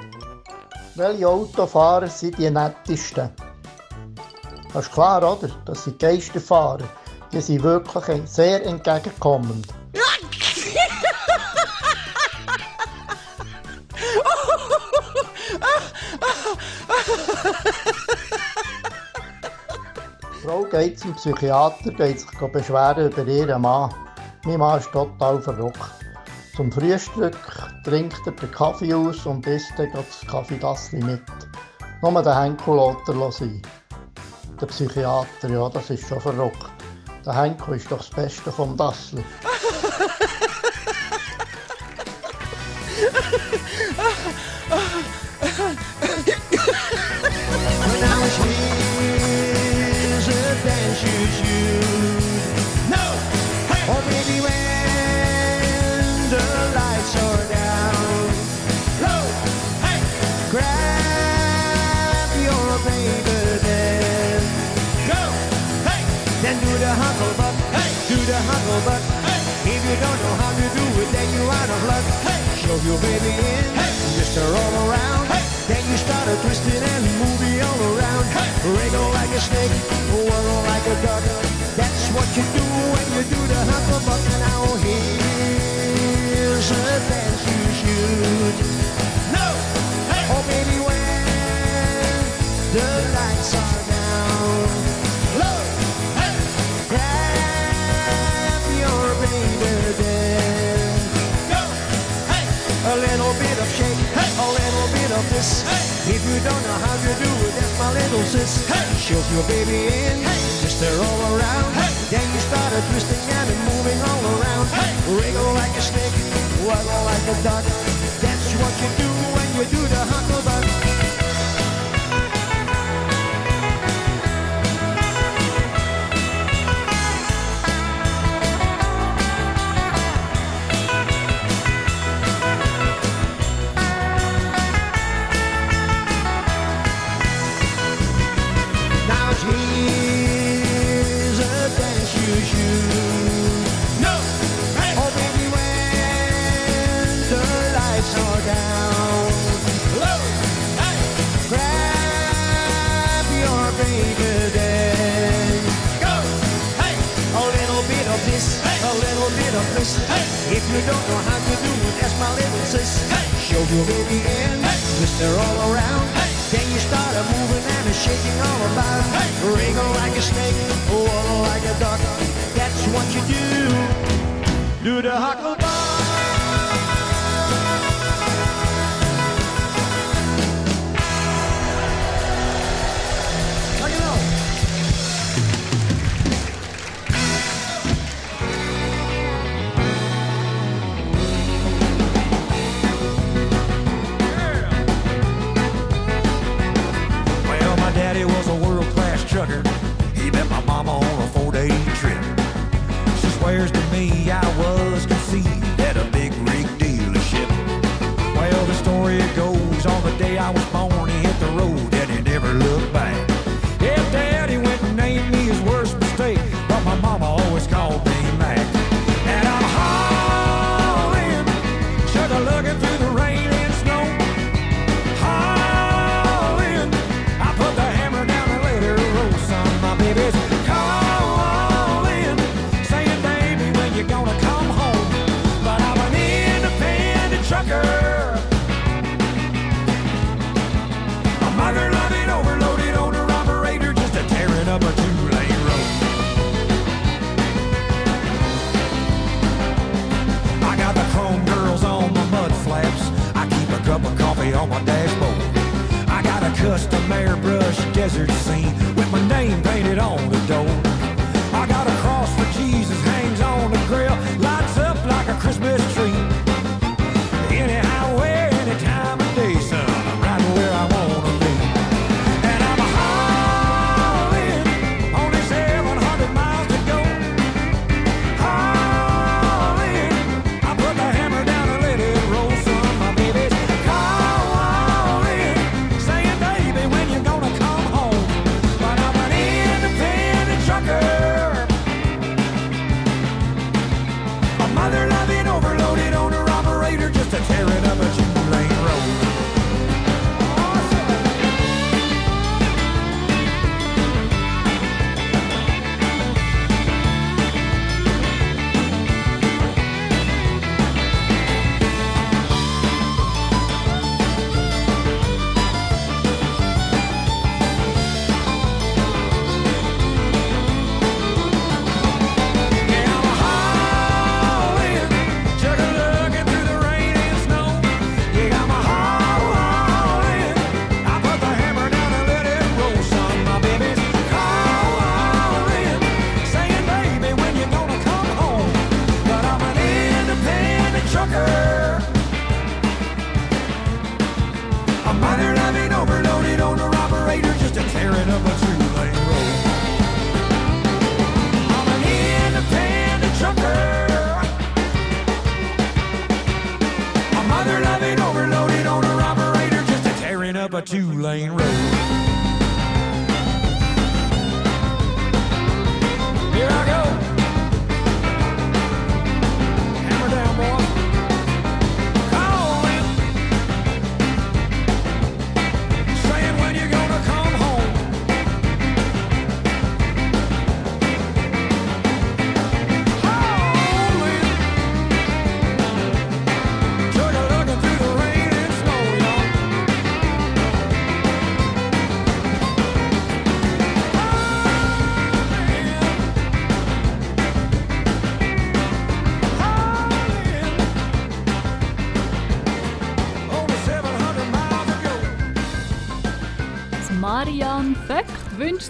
Welche Autofahrer sind die nettesten? Das ist klar, oder? Das sind Geisterfahrer. Die sind wirklich sehr entgegenkommend. Frau geht zum Psychiater, geht sich beschweren über ihren Mann. Mein Mann ist total verrückt. Zum Frühstück trinkt er den Kaffee aus und isst dann das Kaffeetassli mit. Nur den Henkel lässt er sein. Der Psychiater, ja, das ist schon verrückt. Der Henkel ist doch das Beste vom Dassli. Hey! Your baby in. Hey! Just a roll around. Hey! Then you start a twisting and moving all around. Hey! Wriggle like a snake, whirl like a duck. That's what you do when you do the hucklebuck. Now here's a dance you should. No! Hey! Oh baby, when the lights are this. Hey! If you don't know how to do it, that's my little sis. Hey! Shove your baby in, hey! just a roll around. Then you start a twisting and a moving all around. Wriggle like a snake, wiggle like a duck. That's what you do when you do the hucklebuck. Don't know how to do it, that's my little sis. Hey! Show your baby in, hey! twist her all around. Hey! Then you start a moving and a shaking all about. Hey! Wriggle like a snake, wiggle like a duck. That's what you do. Do the hucklebuck.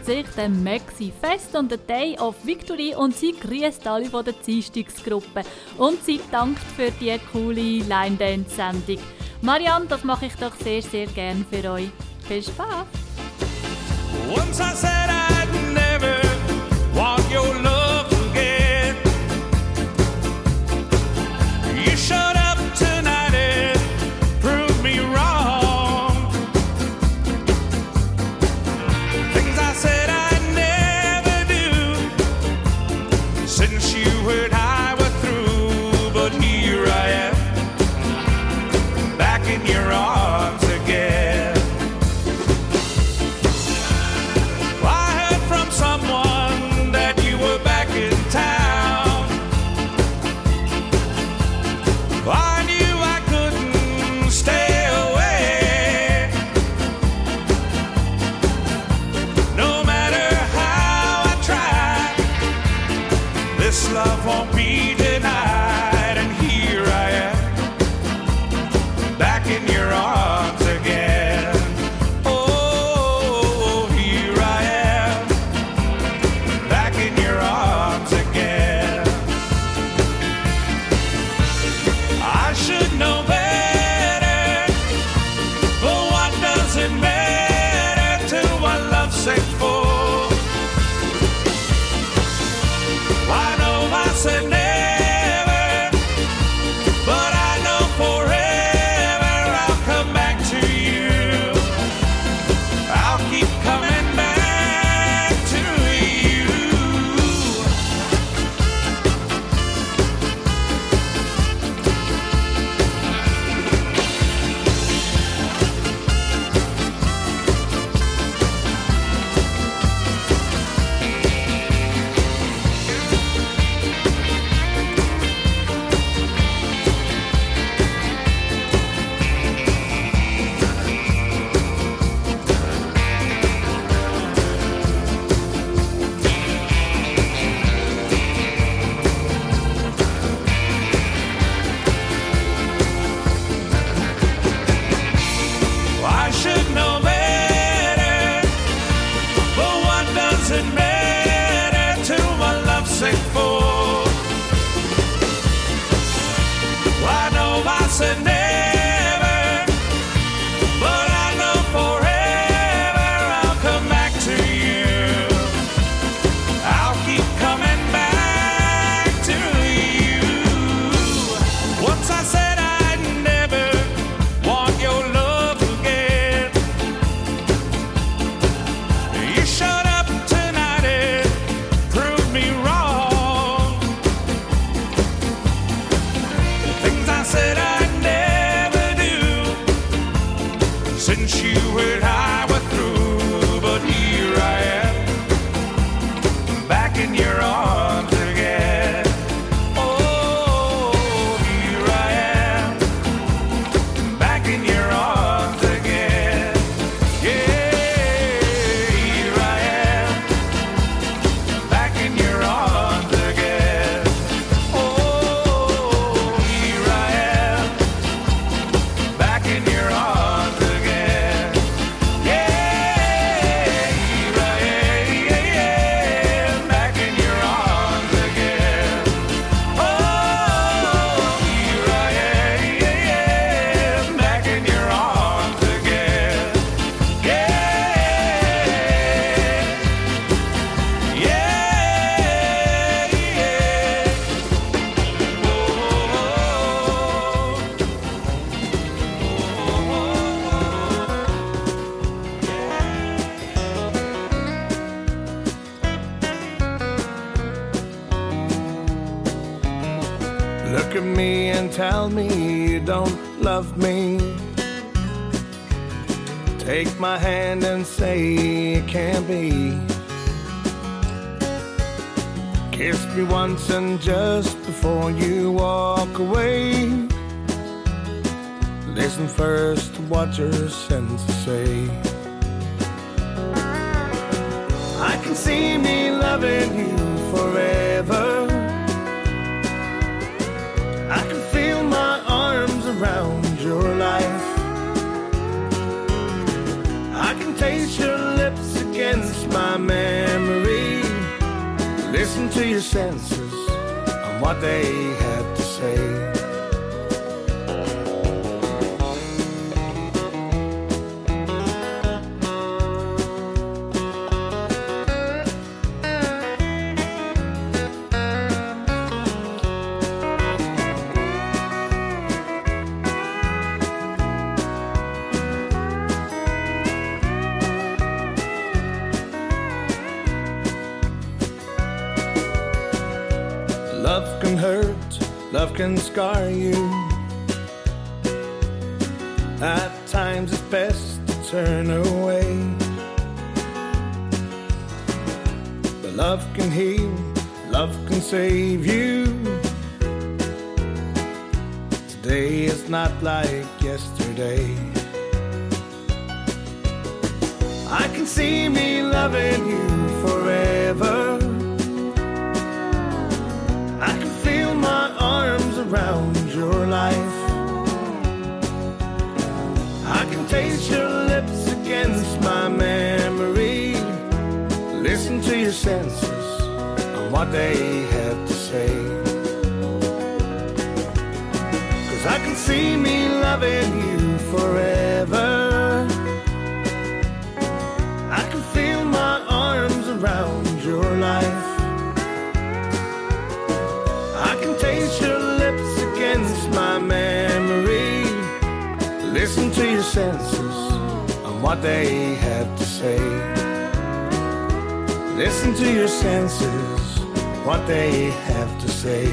wünscht sich der Maxi Fest und der Day of Victory und sie grüßt alle von der Ziehstücksgruppe und sie dankt für die coole Line Dance Sendung. Marianne, das mache ich doch sehr, sehr gern für euch. Viel Spaß! Tell me you don't love me. Take my hand and say it can't be. Kiss me once and just before you walk away. Listen first to what your senses say. What they had to say. What they have to say. Listen to your senses, what they have to say.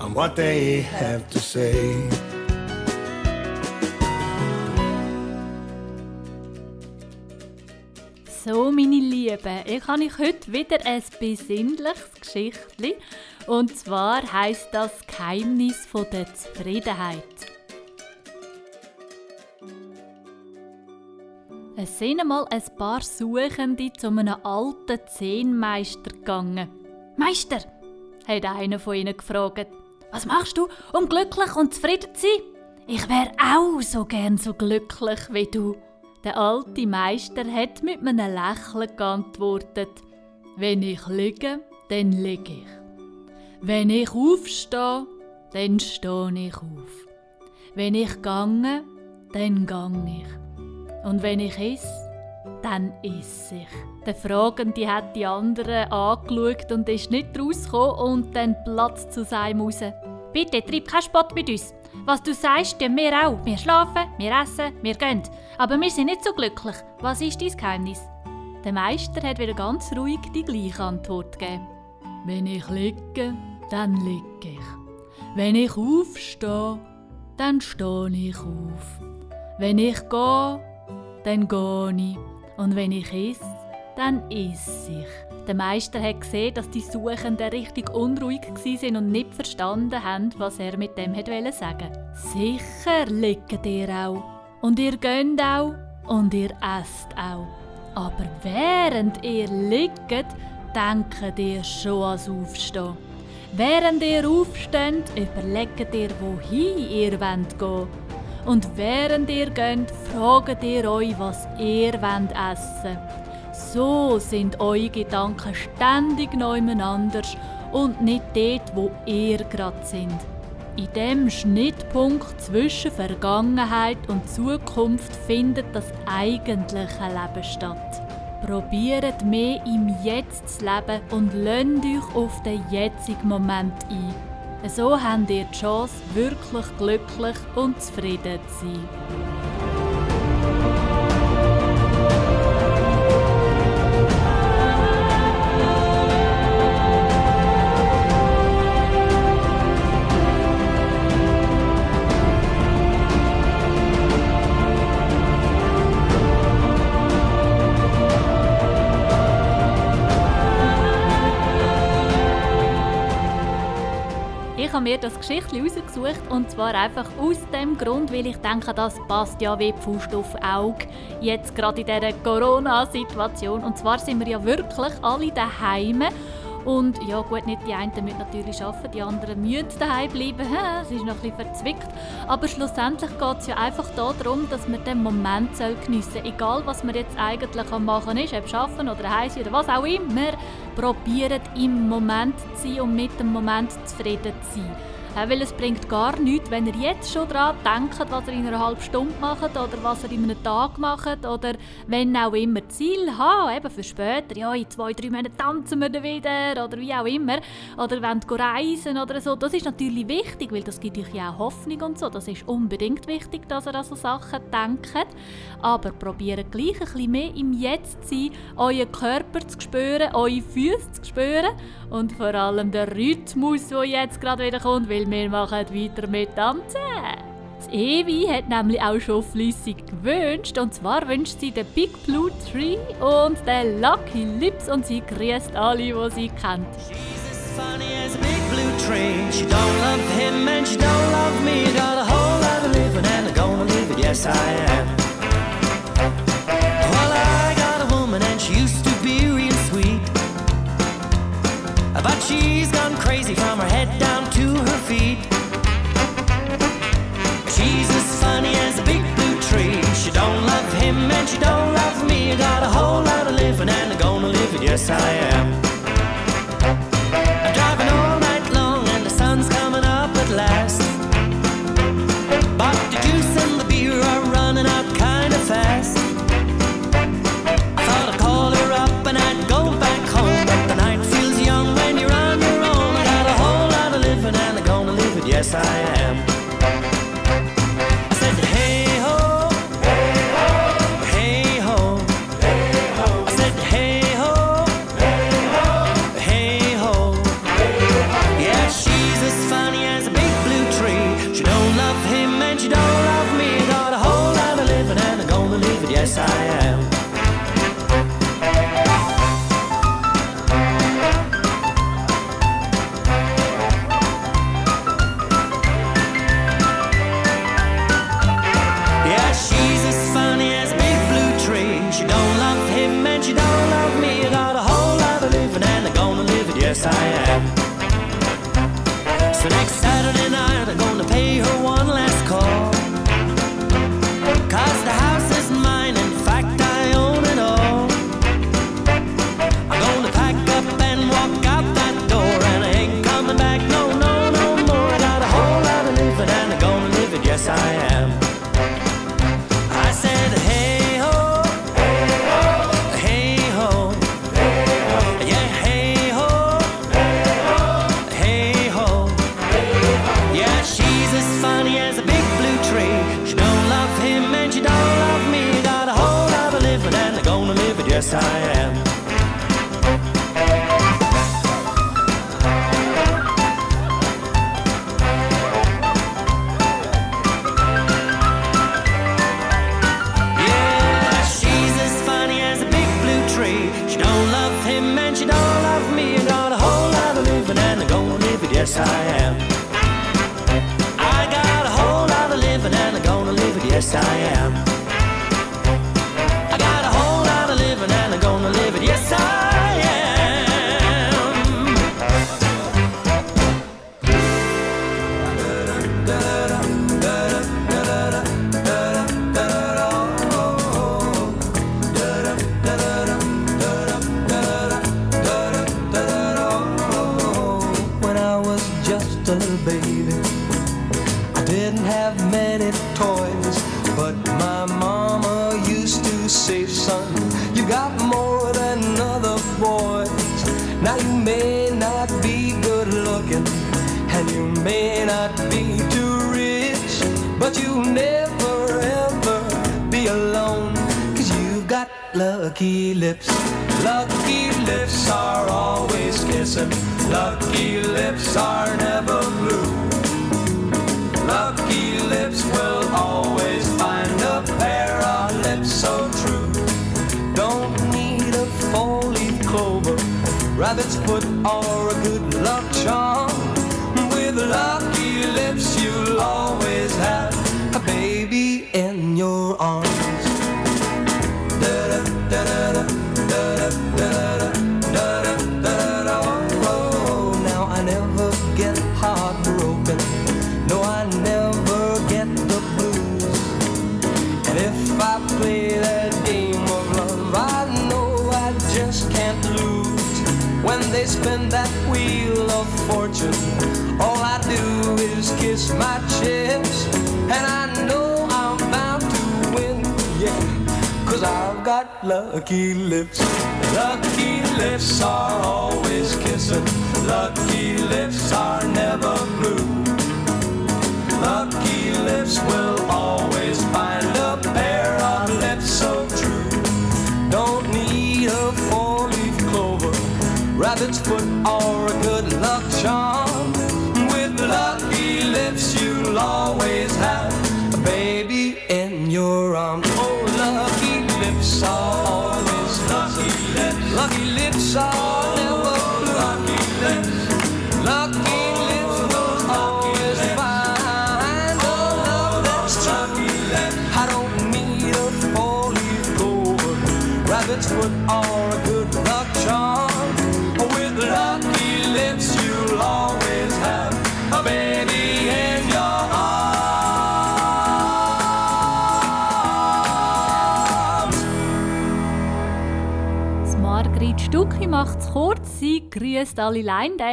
And what they have to say. So, meine Lieben, ich habe euch heute wieder ein besinnliches Geschichtli. Und zwar heißt das Geheimnis von der Zufriedenheit. Es sind einmal ein paar Suchende zu einem alten Zehnmeister gegangen. Meister, hat einer von ihnen gefragt, was machst du, um glücklich und zufrieden zu sein? Ich wäre auch so gern so glücklich wie du. Der alte Meister hat mit einem Lächeln geantwortet: Wenn ich liege, dann liege ich. Wenn ich aufstehe, dann stehe ich auf. Wenn ich gange, dann gang ich. Und wenn ich esse, dann esse ich. Der Fragende hat die anderen angeschaut und ist nicht rausgekommen und dann platzt zu seinem raus. Bitte, treib keinen Spott mit uns. Was du sagst, tun wir auch. Wir schlafen, wir essen, wir gehen. Aber wir sind nicht so glücklich. Was ist dein Geheimnis? Der Meister hat wieder ganz ruhig die gleiche Antwort gegeben. Wenn ich liege, dann liege ich. Wenn ich aufstehe, dann stehe ich auf. Wenn ich gehe, dann gehe ich. Und wenn ich esse, dann esse ich. Der Meister hat gesehen, dass die Suchenden richtig unruhig waren und nicht verstanden haben, was er mit dem hat sagen Sicher liegt ihr auch. Und ihr geht auch. Und ihr esst auch. Aber während ihr liegt, denkt ihr schon ans Aufstehen. Während ihr aufsteht, überlegt ihr, wohin ihr wollt gehen. Und während ihr geht, fragt ihr euch, was ihr wollt essen So sind eure Gedanken ständig nebeneinander und nicht dort, wo ihr gerade sind. In dem Schnittpunkt zwischen Vergangenheit und Zukunft findet das eigentliche Leben statt. Probiert mehr im Jetzt zu leben und lasst euch auf den jetzigen Moment ein. So habt ihr die Chance, wirklich glücklich und zufrieden zu sein. Mir das Geschichtchen rausgesucht und zwar einfach aus dem Grund, weil ich denke, das passt ja wie die Faust auf Auge jetzt gerade in dieser Corona-Situation. Und zwar sind wir ja wirklich alle daheim und ja gut, nicht die einen müssen natürlich arbeiten, die anderen müssen daheim bleiben. Es ist noch bisschen verzwickt. Aber schlussendlich geht es ja einfach darum, dass man den Moment geniessen soll. Egal, was man jetzt eigentlich am machen ist, ob arbeiten oder heim oder was auch immer. Probiert im Moment zu sein und mit dem Moment zufrieden zu sein. Äh, Weil es bringt gar nichts, wenn ihr jetzt schon daran denkt, was ihr in einer halben Stunde macht oder was ihr in einem Tag macht oder wenn auch immer Ziel haben, eben für später, ja in zwei, drei Monaten tanzen wir dann wieder oder wie auch immer oder wollt ihr reisen oder so. Das ist natürlich wichtig, weil das gibt euch ja auch Hoffnung und so. Das ist unbedingt wichtig, dass ihr an so Sachen denkt. Aber probiert gleich ein bisschen mehr im Jetzt zu sein, euren Körper zu spüren, eure Füße zu spüren und vor allem den Rhythmus, der jetzt gerade wieder kommt, weil wir machen weiter mit Tanzen. Das Evi hat nämlich auch schon flüssig gewünscht und zwar wünscht sie den Big Blue Tree und den Lucky Lips und sie grüßt alle, die sie kennt. yes I am. Well, I got a woman and she used to be real sweet. But she's gone crazy from her head down to feet. She's as funny as a big blue tree. She don't love him and she don't love me. I Got a whole lot of living and I'm gonna live it, yes I am.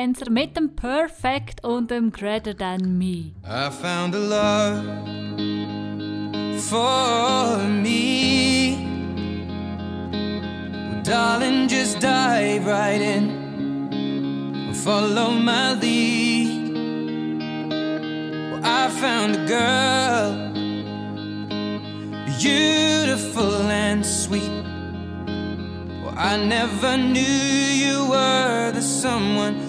Line-Dancer mit dem Perfect und dem Greater Than Me. I found a love for me. Darling, just dive right in follow my lead. Well, I found a girl, beautiful and sweet. I never knew you were the someone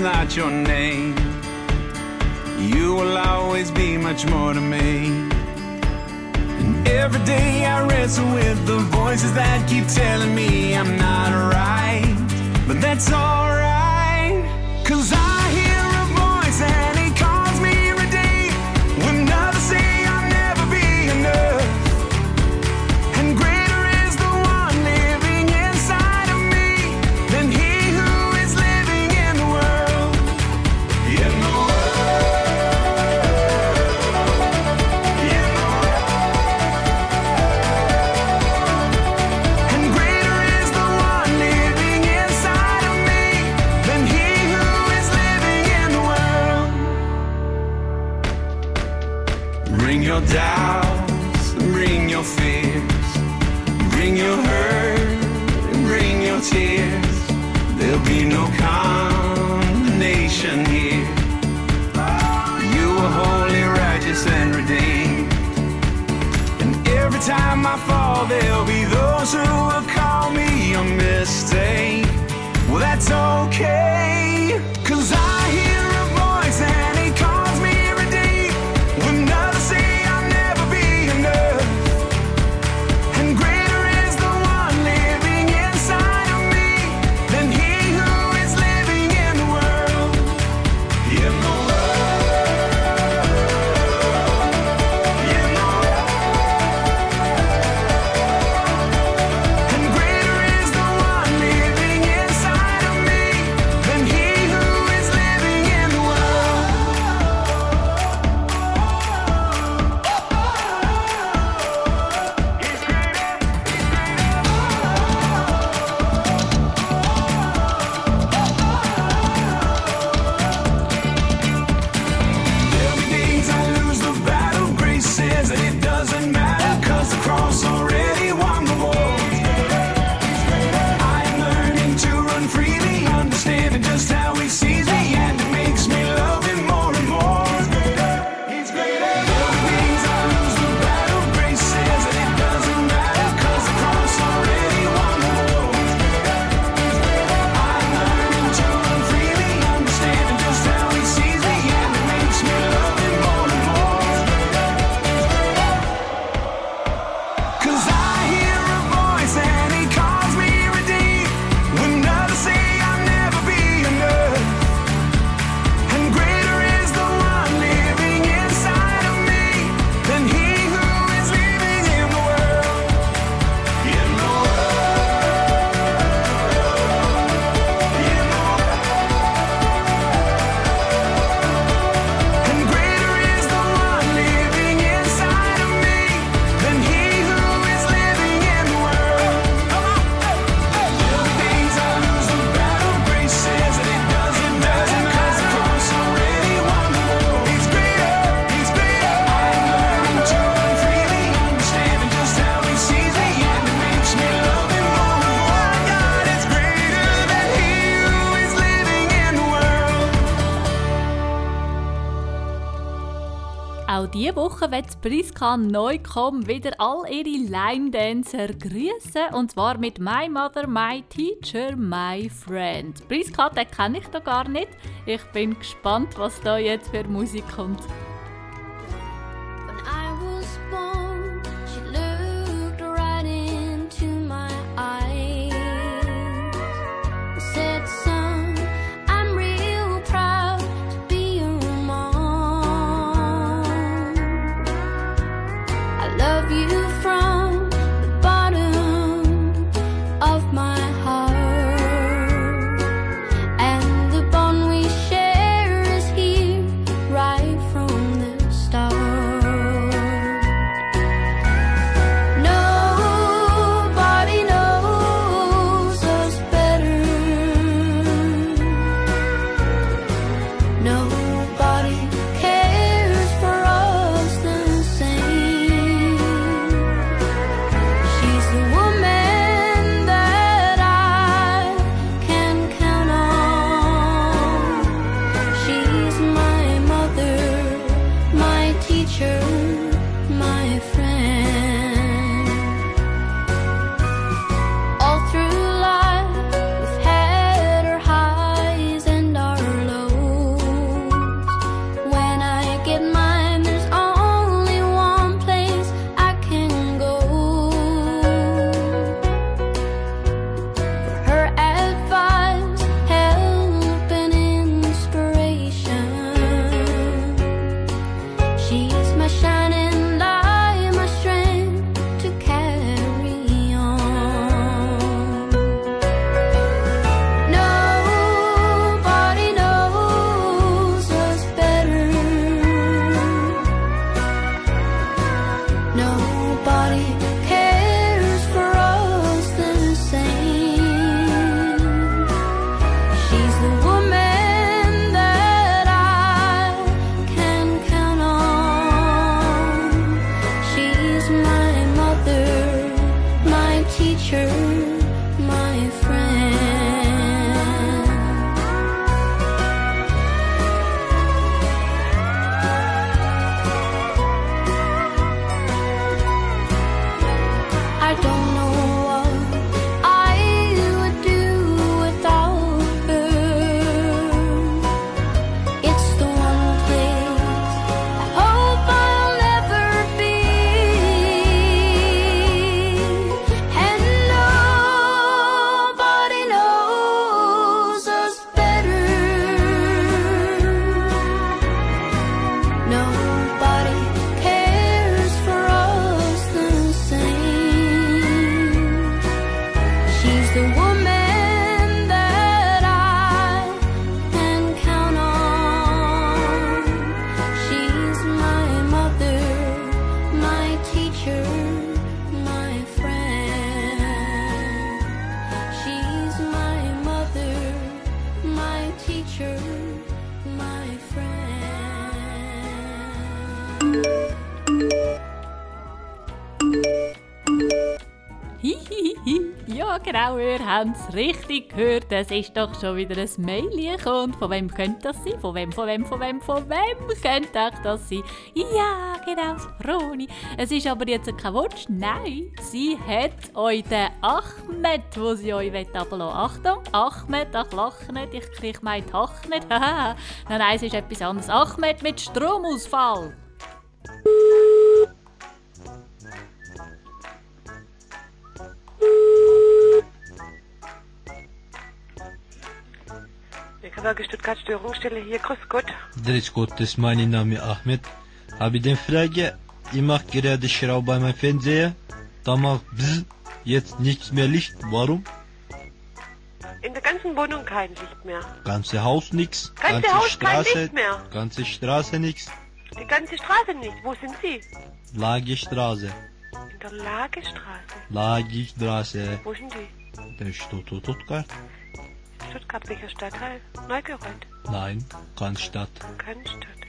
not your name. You will always be much more to me. And every day I wrestle with the voices that keep telling me I'm not right. But that's all. Diese Woche wird Priska Neukomm wieder all ihre Line-Dancer grüßen und zwar mit My Mother, My Teacher, My Friend. Priska, den kenne ich da gar nicht. Ich bin gespannt, was da jetzt für Musik kommt. Es richtig gehört. Es ist doch schon wieder ein Mail gekommen. Von wem könnte das sein? Von wem, von wem, von wem, von wem könnte auch das sein? Ja, genau, Froni. Es ist aber jetzt kein Wunsch. Nein, sie hat euch den Achmed, wo sie euch ablassen. Achtung, Achmed, ach lach nicht, ich kriege mein Tach nicht. nein, nein, es ist etwas anderes. Achmed mit Stromausfall. Gewerbe Stuttgart Störungsstelle hier, grüß Gott. Grüß Gott, das ist mein Name Ahmed. Habe ich eine Frage? Ich mache gerade Schraube bei meinem Fernseher. Da macht bzz, jetzt nichts mehr Licht. Warum? In der ganzen Wohnung kein Licht mehr. Ganze Haus nix. Ganze Haus kein Licht mehr. Ganze Straße nix. Die ganze Straße nicht. Wo sind Sie? Lagerstraße. In der Lagestraße. Lagerstraße. Wo sind die? Der Stuttgart? Stuttgart, welcher Stadtteil? Neugereuth. Nein, keine Stadt. Keine Stadt.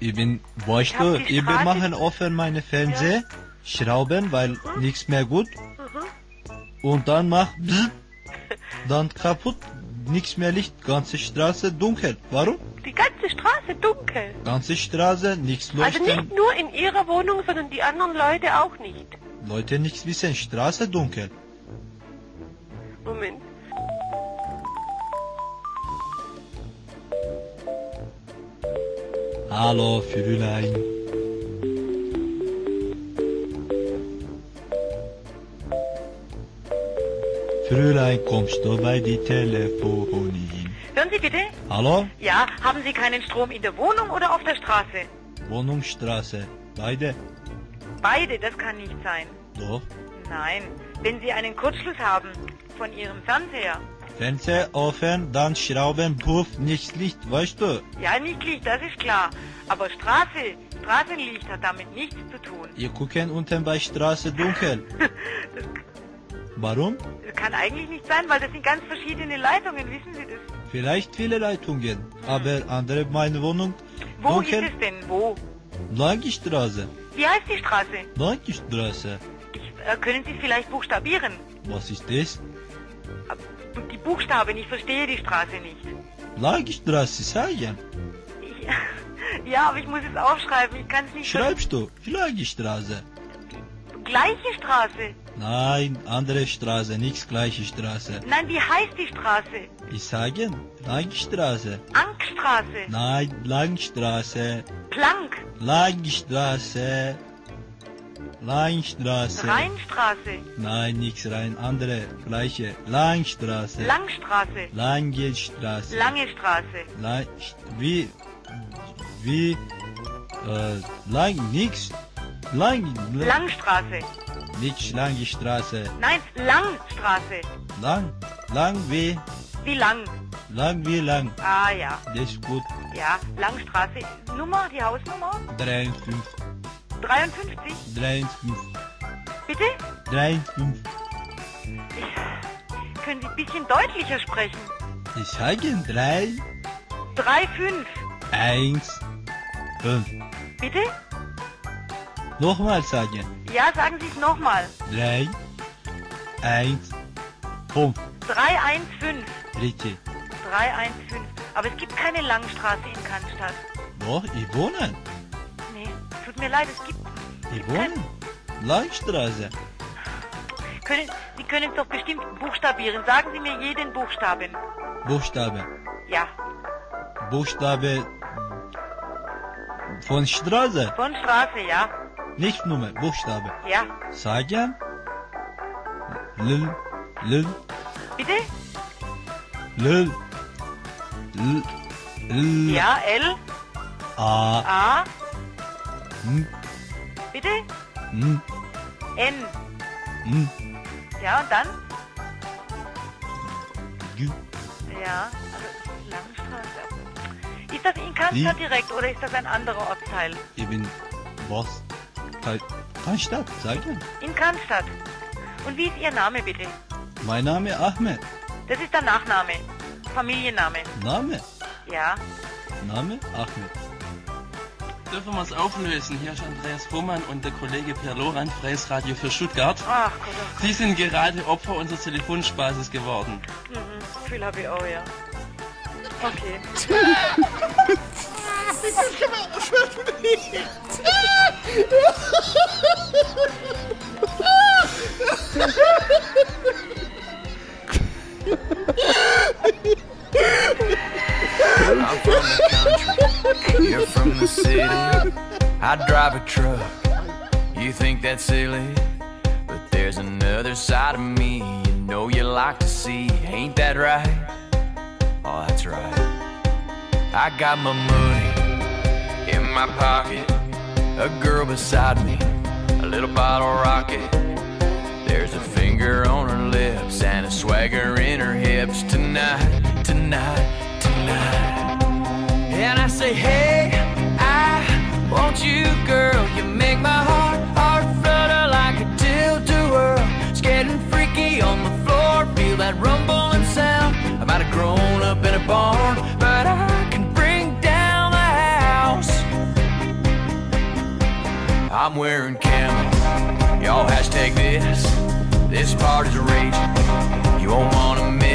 Ich bin, weißt Ich du, die ich bin machen offen meine Fernseher, schrauben, weil nichts mehr gut. Mhm. Und dann mach bzz, dann kaputt, nichts mehr Licht, ganze Straße dunkel. Warum? Die ganze Straße dunkel. Ganze Straße, nichts Also leuchten, nicht nur in Ihrer Wohnung, sondern die anderen Leute auch nicht. Leute nichts wissen, Straße dunkel. Moment. Hallo, Fräulein. Fräulein, kommst du bei die Telefonie? Hören Sie bitte? Hallo? Ja, haben Sie keinen Strom in der Wohnung oder auf der Straße? Wohnungsstraße. Beide? Beide, das kann nicht sein. Doch. Nein, wenn Sie einen Kurzschluss haben von Ihrem Fernseher. Fenster offen, dann Schrauben, Puff, nichts Licht, weißt du? Ja, nicht Licht, das ist klar. Aber Straße, Straßenlicht hat damit nichts zu tun. Wir gucken unten bei Straße dunkel. Warum? Das kann eigentlich nicht sein, weil das sind ganz verschiedene Leitungen, wissen Sie das? Vielleicht viele Leitungen, aber andere meine Wohnung Wo dunkel. ist es denn? Wo? Langstraße. Wie heißt die Straße? Langstraße. Äh, können Sie vielleicht buchstabieren? Was ist das? Die Buchstaben, ich verstehe die Straße nicht. Langstraße sagen. Ja, aber ich muss es aufschreiben, ich kann es nicht Schreibst du? Langstraße. Gleiche Straße. Nein, andere Straße, nichts gleiche Straße. Nein, wie heißt die Straße? Ich sage Langstraße. Ankstraße. Nein, Langstraße. Plank. Langstraße. Langstraße. Rheinstraße. Nein, nichts rein, andere, gleiche. Langstraße. Langstraße. Lange Straße. Lange Straße. Lang, wie, wie, äh, lang, nix. Lang, Langstraße. Nicht lange Straße. Nein, Langstraße. Lang, lang wie, Wie lang? lang wie lang. Ah ja. Das ist gut. Ja, Langstraße. Nummer, die Hausnummer? 53, 53. 53, Bitte? 53. Können Sie ein bisschen deutlicher sprechen? Ich sage 3, 3, 5. 1, 5. Bitte? Nochmal sagen. Ja, sagen Sie es nochmal. 3, eins, fünf. 315. Richtig. 315. Aber es gibt keine Langstraße in Cannstatt. Doch, ich wohne. Tut mir leid, es gibt. Wohne. Langstraße. Können, Sie können es doch bestimmt buchstabieren. Sagen Sie mir jeden Buchstaben. Buchstabe. Ja. Buchstabe von Straße. Von Straße, ja. Nicht Nummer, Buchstabe. Ja. Sagen. L, L, Bitte? L, L, L, Ja, L, A, A, N, bitte? N, N. N, Ja, und dann? G. Ja, also Langstraße. Ist das in Cannstatt direkt oder ist das ein anderer Ortsteil? Ich bin was? Kein Stadt, sagen. In Cannstatt. Und wie ist Ihr Name bitte? Mein Name Ahmed. Das ist der Nachname. Familienname. Name? Ja. Name Ahmed. Dürfen wir es auflösen? Hier ist Andreas Hohmann und der Kollege Per Lorand, Freies Radio für Stuttgart. Ach Gott. oh Sie sind gerade Opfer unseres Telefonspaßes geworden. Mhm. Gefühl habe ich auch, ja. Okay. I'm from the country, you're from the city. I drive a truck, you think that's silly. But there's another side of me you know you like to see. Ain't that right? Oh, that's right. I got my money in my pocket, a girl beside me, a little bottle rocket. There's a finger on her lips and a swagger in her hips tonight, tonight. Say, hey, I want you, girl. You make my heart, heart flutter like a tilt-a-whirl. It's getting freaky on the floor. Feel that rumbling sound. I might have grown up in a barn, but I can bring down the house. I'm wearing camo. Y'all hashtag this. This party's raging. You won't wanna miss.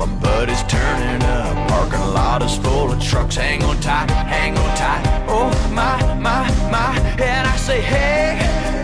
My buddies turning up. Parking lot is full of trucks. Hang on tight, hang on tight. Oh my, my, my. And I say, hey,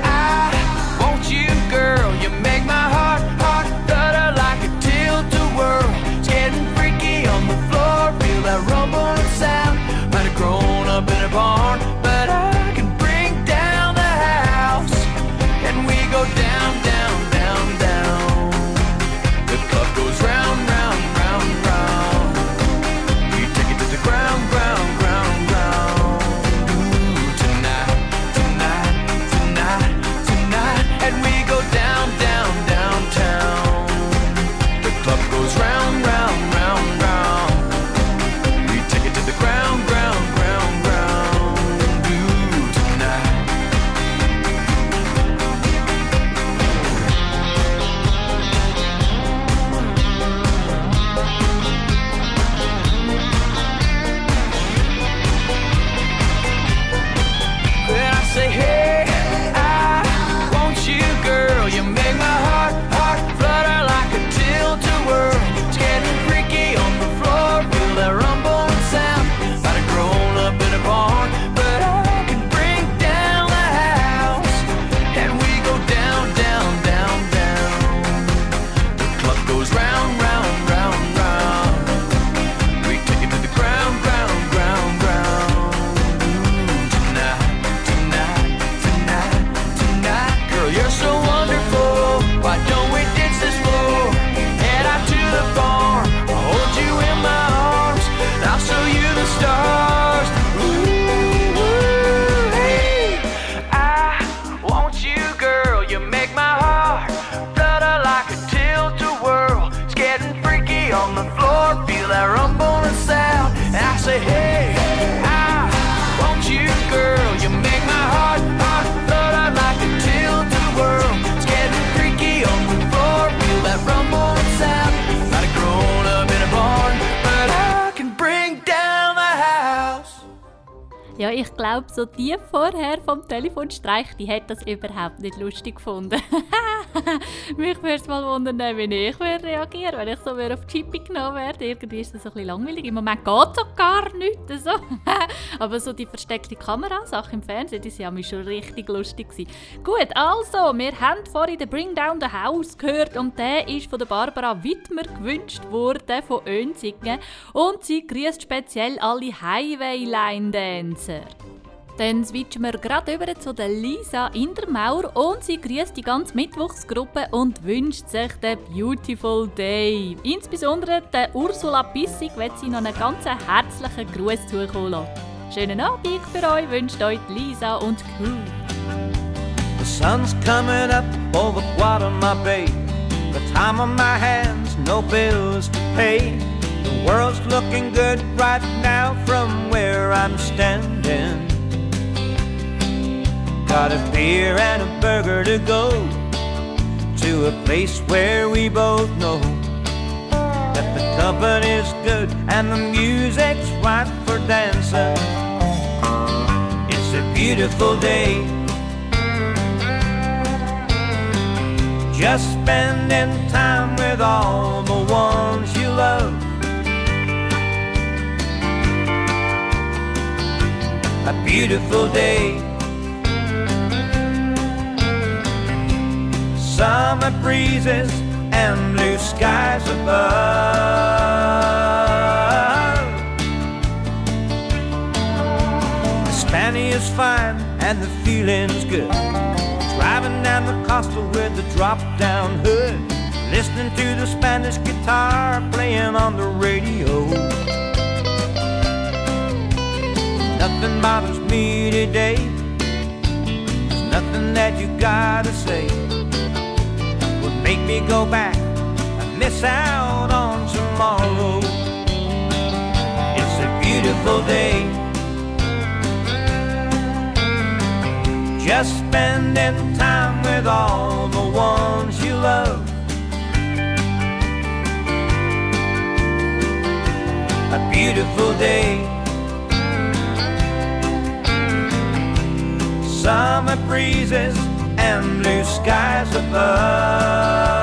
so die vorher vom Telefonstreich, die hat das überhaupt nicht lustig gefunden. Mich würde es mal wundern, wie ich würde reagieren wenn ich so auf Chippy genommen werde. Irgendwie ist das ein bisschen langweilig. Im Moment geht auch gar nicht so. Aber so die versteckte Kamerasache im Fernsehen, die waren schon richtig lustig. Gewesen. Gut, also, wir haben vorhin den Bring Down the House gehört und der ist von Barbara Wittmer gewünscht worden von Önsingen und sie grüßt speziell alle Highway-Line-Dancer. Dann switchen wir gerade über zu der Lisa Indermauer und sie grüßt die ganze Mittwochsgruppe und wünscht sich den Beautiful Day. Insbesondere der Ursula Bissig wird sie noch einen ganz herzlichen Gruß zukommen lassen. Schönen Abend für euch wünscht euch Lisa und Crew. The sun's coming up over Guatemala Bay. The time on my hands, no bills to pay. The world's looking good right now from where I'm standing. Got a beer and a burger to go to a place where we both know that the company's good and the music's right for dancing. It's a beautiful day. Just spending time with all the ones you love. A beautiful day. Summer breezes and blue skies above. The Spaniard's fine and the feeling's good. Driving down the costa with the drop down hood. Listening to the Spanish guitar playing on the radio. Nothing bothers me today. There's nothing that you gotta say make me go back and miss out on tomorrow. It's a beautiful day. Just spending time with all the ones you love. A beautiful day. Summer breezes and blue skies above.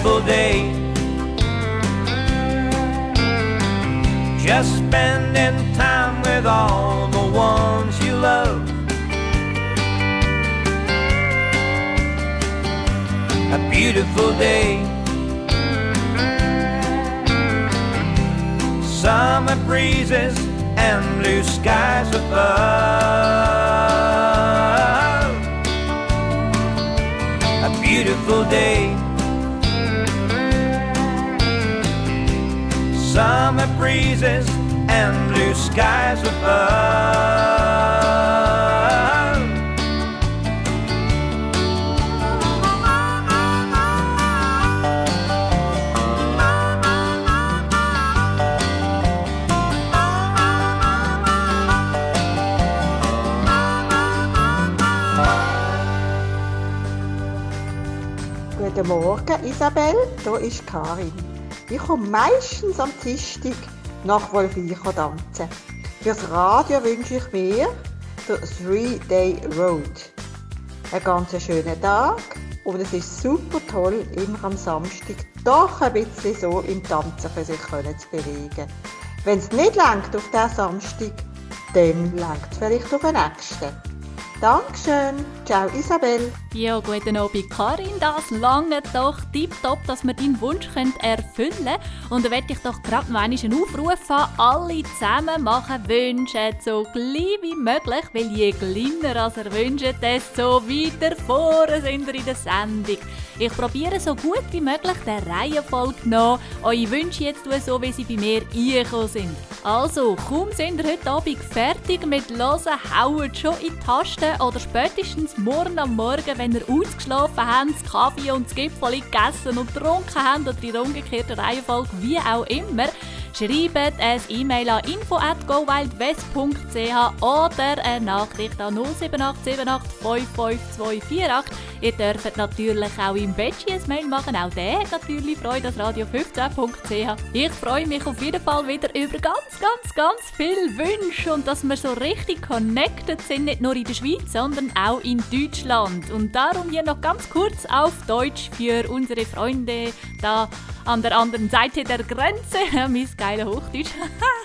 A beautiful day. Just spending time with all the ones you love. A beautiful day. Summer breezes and blue skies above. A beautiful day. Summer breezes and blue skies above. Guten Morgen, Isabel. Hier ist Karin. Ich komme meistens am Dienstag nach Wolfvicha tanzen. Fürs Radio wünsche ich mir den Three Day Road. Einen ganz schönen Tag und es ist super toll, immer am Samstag doch ein bisschen so im Tanzen für sich können zu bewegen. Wenn es nicht langt auf diesen Samstag, dann langt es vielleicht auf den nächsten. Dankeschön. Ciao, Isabel. Ja, guten Abend, Karin. Das lange doch tipptopp, dass wir deinen Wunsch erfüllen können. Und da möchte ich doch gerade noch einen Aufruf an alle zusammen machen Wünsche so gleich wie möglich, weil je kleiner als ihr wünscht, desto weiter vorne sind wir in der Sendung. Ich probiere so gut wie möglich der Reihenfolge nach, eure Wünsche jetzt so wie sie bei mir eingekommen sind. Also, kaum sind ihr heute Abend fertig mit Hören, haut schon in die Tasten oder spätestens morgen am Morgen, wenn ihr ausgeschlafen habt, das Kaffee und das Gipfel gegessen und getrunken habt oder in umgekehrter Reihenfolge, wie auch immer, schreibt ein E-Mail an info@gowildwest.ch oder eine Nachricht an 07878 Ihr dürft natürlich auch im Betschi ein Mail machen, auch der hat natürlich Freude an radio15.ch. Ich freue mich auf jeden Fall wieder über ganz, ganz, ganz viele Wünsche und dass wir so richtig connected sind, nicht nur in der Schweiz, sondern auch in Deutschland. Und darum hier noch ganz kurz auf Deutsch für unsere Freunde da an der anderen Seite der Grenze. geile Hochdeutsch.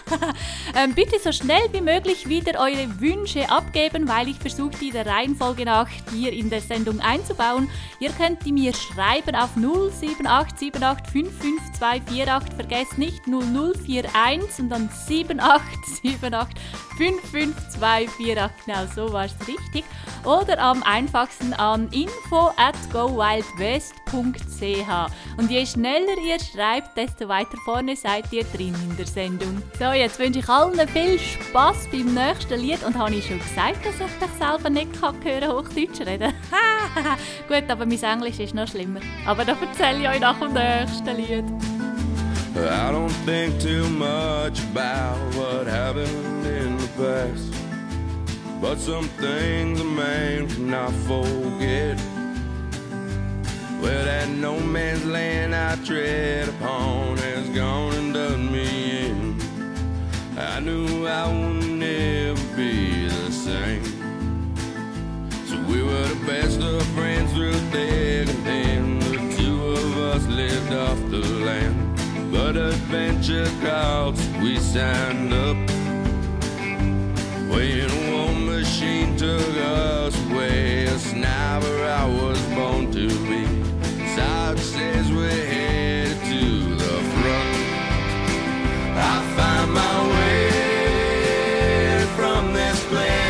ähm, bitte so schnell wie möglich wieder eure Wünsche abgeben, weil ich versuche, die der Reihenfolge nach hier in der Sendung einzubauen. Ihr könnt die mir schreiben auf 07878555248. Vergesst nicht 0041 und dann 7878555248. Genau, so war es richtig. Oder am einfachsten an info at gowildwest.ch. Und je schneller ihr schreibt, desto weiter vorne seid ihr drin in der Sendung. So, jetzt wünsche ich allen viel Spaß beim nächsten Lied. Und habe ich schon gesagt, dass ich mich selber nicht kann hören Hochdeutsch reden Gut, aber mein Englisch ist noch schlimmer. Aber da erzähle ich euch nach dem nächsten Lied. I don't think too much about what happened in the past. But some things a man cannot forget. Well, that no man's land I tread upon has gone and done me in. I knew I would never be the same. So we were the best of friends through thick and thin. The two of us lived off the land. But adventure called, we signed up. When a war machine took us away, a sniper I was born to be. Says we're headed to the front. I find my way from this place.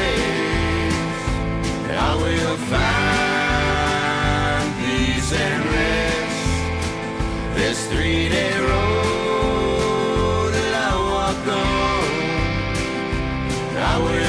I will find peace and rest. This three-day road that I walk on, I will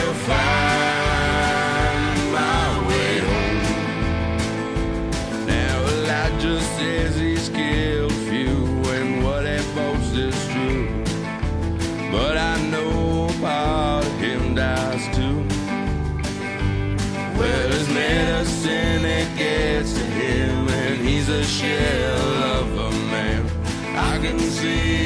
shell of a man. I can see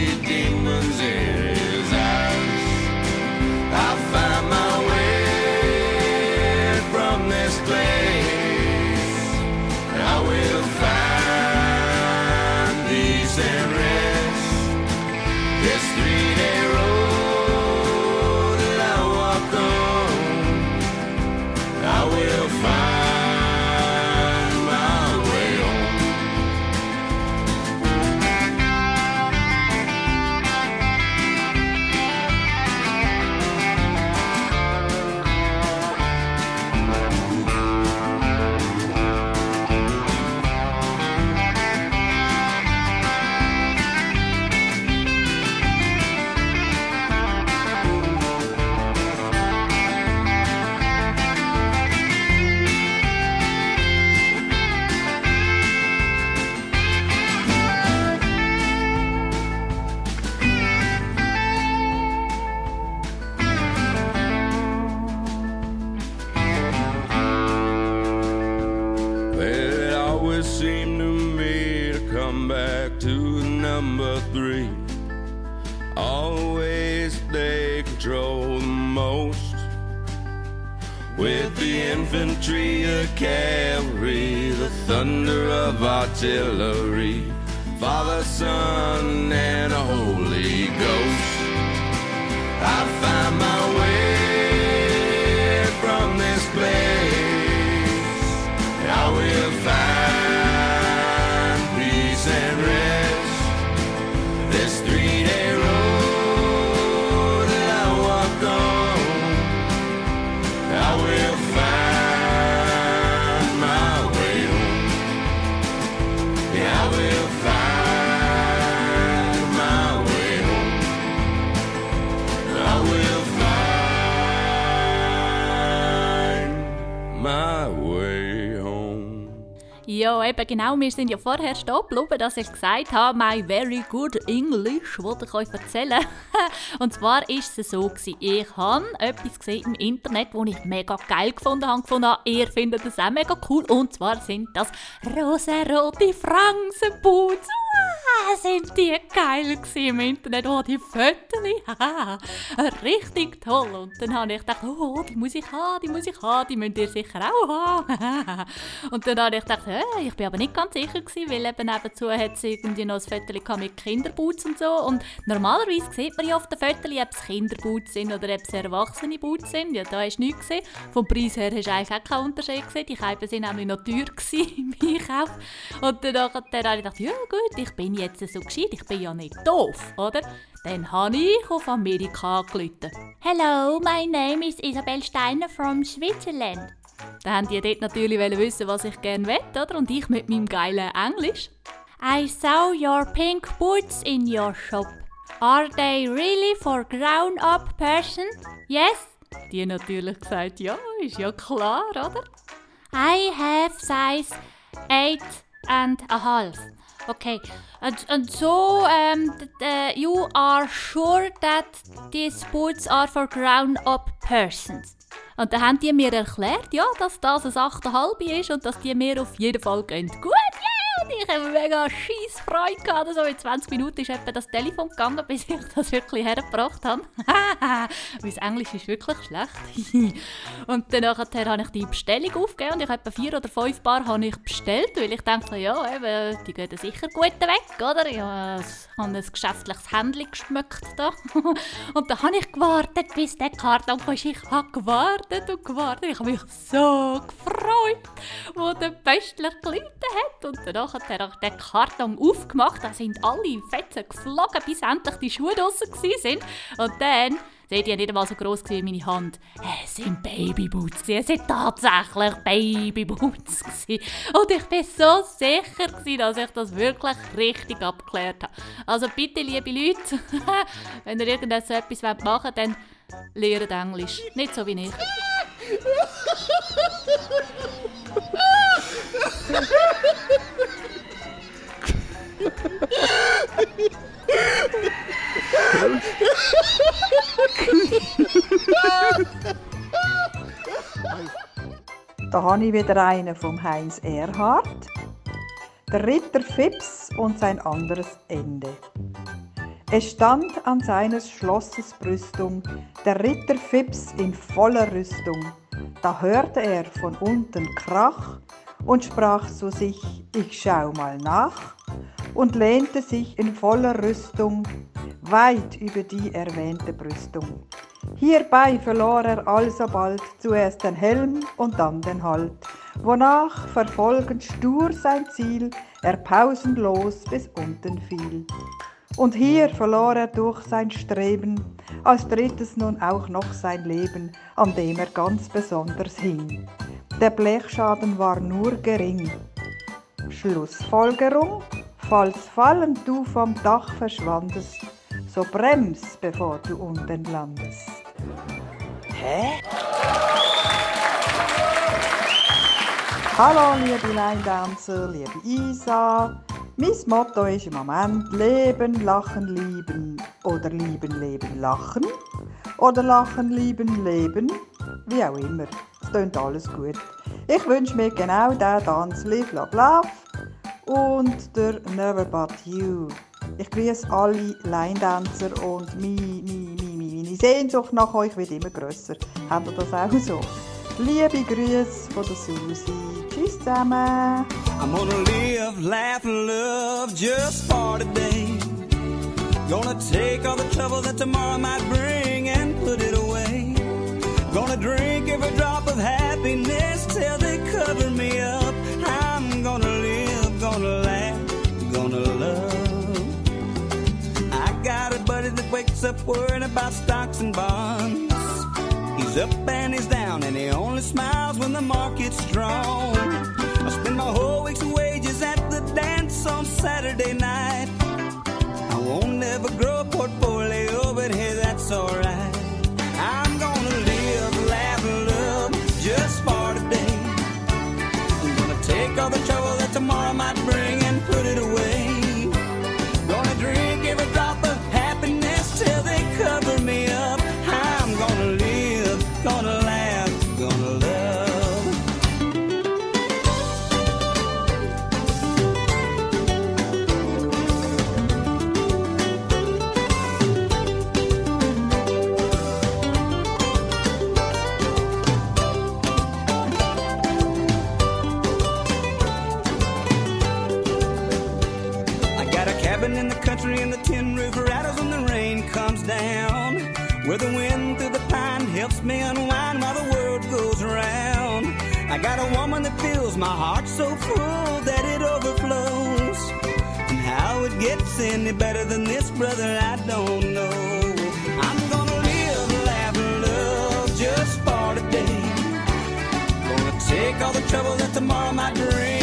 genau. Wir sind ja vorher stehen dass ich gesagt habe, my very good English, wollte ich euch erzählen. Und zwar ist es so ich habe etwas gesehen im Internet, das ich mega geil gefunden habe. Gefunden habe, ihr findet das auch mega cool. Und zwar sind das rosarote Fransenboots. Wow, sind die geil im Internet. Oh, die Fotos. Richtig toll. Und dann habe ich gedacht, oh, die muss ich haben, die muss ich haben, die müsst ihr sicher auch haben. Und dann habe ich gedacht, äh, ich bin aber nicht ganz sicher gewesen, weil eben nebenzu hat es irgendwie noch ein gehabt mit Kinderboots und so. Und normalerweise sieht man ja auf den Fotos, ob es Kinderboots sind oder ob es erwachsene Boots sind. Ja, da hast du nichts gesehen. Vom Preis her hast du eigentlich auch keinen Unterschied gesehen. Die Scheiben sind nämlich noch teuer im Einkauf. Und dann, dann habe ich gedacht, ja gut, ich bin jetzt so gescheit, ich bin ja nicht doof, oder? Dann habe ich auf Amerika angerufen. Hello, my name is Isabel Steiner from Switzerland. Dann haben die dort natürlich wissen, was ich gerne will, oder? Und ich mit meinem geilen Englisch. I saw your pink boots in your shop. Are they really for grown-up person? Yes? Die natürlich gesagt, ja, ist ja klar, oder? I have size 8 and a half. Okay, and, and so um, th- th- you are sure that these boots are for grown-up persons? Und dann haben die mir erklärt, ja, dass das ein 8,5 ist und dass die mir auf jeden Fall gehen. Gut, yeah! Und ich habe mega scheiß Freude gehabt. Also in 20 Minuten ist etwa das Telefon gegangen, bis ich das wirklich hergebracht habe. Mein Englisch ist wirklich schlecht. und dann habe ich die Bestellung aufgegeben und ich habe etwa vier oder fünf Paar habe ich bestellt, weil ich dachte, ja, eben, die gehen sicher gut weg, oder? Ich habe ein geschäftliches Händchen geschmückt da. und dann habe ich gewartet, bis der Karton kam. Ich habe gewartet und gewartet. Ich habe mich so gefreut, wo der Pöstler geläutet hat. Und danach hat er den Karton aufgemacht. Da sind alle Fetzen geflogen, bis endlich die Schuhe draussen waren. Und dann Seht ihr, nicht einmal so gross wie meine Hand. Es sind Babyboots. Es sind tatsächlich Babyboots. Und ich bin so sicher, dass ich das wirklich richtig abgeklärt habe. Also bitte, liebe Leute, wenn ihr irgendetwas so etwas machen wollt, dann lernt Englisch. Nicht so wie ich. Da habe ich wieder einen vom Heinz Erhardt. Der Ritter Fips und sein anderes Ende. Es stand an seines Schlosses Brüstung der Ritter Fips in voller Rüstung. Da hörte er von unten Krach und sprach zu sich, ich schau mal nach, und lehnte sich in voller Rüstung weit über die erwähnte Brüstung. Hierbei verlor er alsobald zuerst den Helm und dann den Halt, wonach verfolgend stur sein Ziel er pausenlos bis unten fiel. Und hier verlor er durch sein Streben als drittes nun auch noch sein Leben, an dem er ganz besonders hing. Der Blechschaden war nur gering. Schlussfolgerung, falls fallend du vom Dach verschwandest, so brems, bevor du unten landest. Hä? Hallo liebe Line-Dancer, liebe Isa. Mein Motto ist im Moment Leben, Lachen, Lieben oder Lieben, Leben, Lachen oder Lachen, Lieben, Leben, wie auch immer. Es tönt alles gut. Ich wünsche mir genau diesen Tanz Live, Love, Love und der Never But You. Ich grüße alle Line-Dancer und meine, meine, meine, meine Sehnsucht nach euch wird immer grösser. Habt ihr das auch so? Liebe Grüße von der Susi. Tschüss. I'm gonna live, laugh, and love just for today. Gonna take all the trouble that tomorrow might bring and put it away. Gonna drink every drop of happiness till they cover me up. I'm gonna live, gonna laugh, gonna love. I got a buddy that wakes up worrying about stocks and bonds. He's up and he's down, and he only smiles when the market's strong. I spend my whole week's wages at the dance on Saturday night. I won't ever grow a portfolio, but hey, that's alright. I'm gonna live, laugh, and love just for today. I'm gonna take all the trouble that tomorrow might bring any better than this, brother, I don't know. I'm gonna live, laugh, and love just for today. Gonna take all the trouble that tomorrow might bring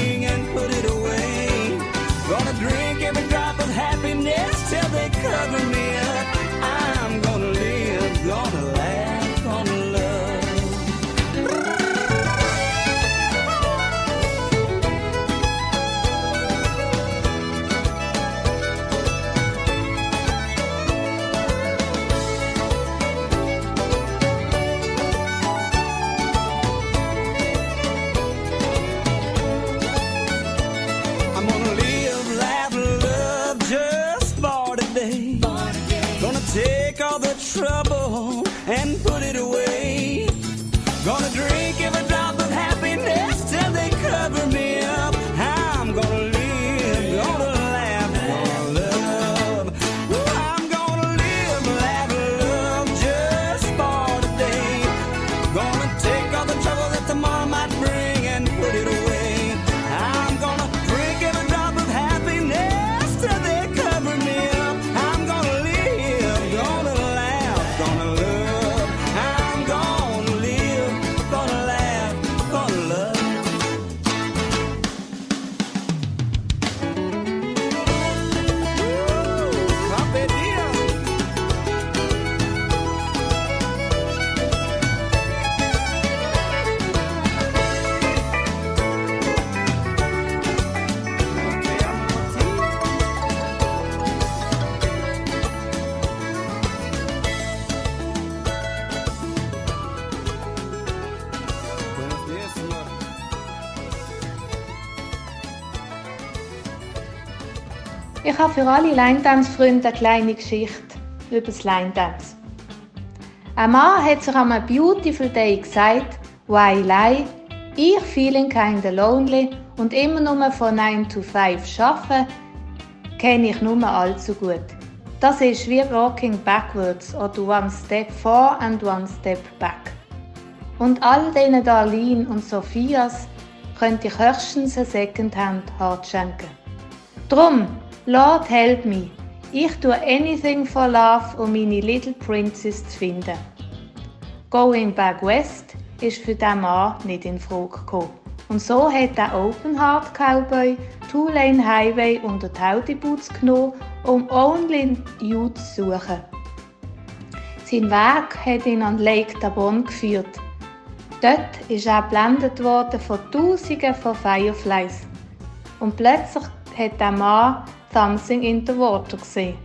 Ich habe für alle Line-Dance-Freunde eine kleine Geschichte über das Line-Dance. Ein Mann hat sich am Beautiful Day gesagt, Why lie? Ich feeling kinda lonely und immer nur von 9 to 5 arbeiten, kenne ich nur allzu gut. Das ist wie Walking Backwards oder One Step For and One Step Back. Und all diesen Darlene und Sophias könnte ich höchstens ein Secondhand Hart schenken. Drum, Lord help me. Ich tue anything for love, um meine Little Princess zu finden. Going Back West ist für diesen Mann nicht in Frage gekommen. Und so hat der Open Heart Cowboy Two Lane Highway unter die Haudiboots genommen, um Only You zu suchen. Sein Weg hat ihn an Lake Tabon geführt. Dort ist er geblendet worden von Tausenden von Fireflies. Und plötzlich hat der Mann Something in the Water gesehen.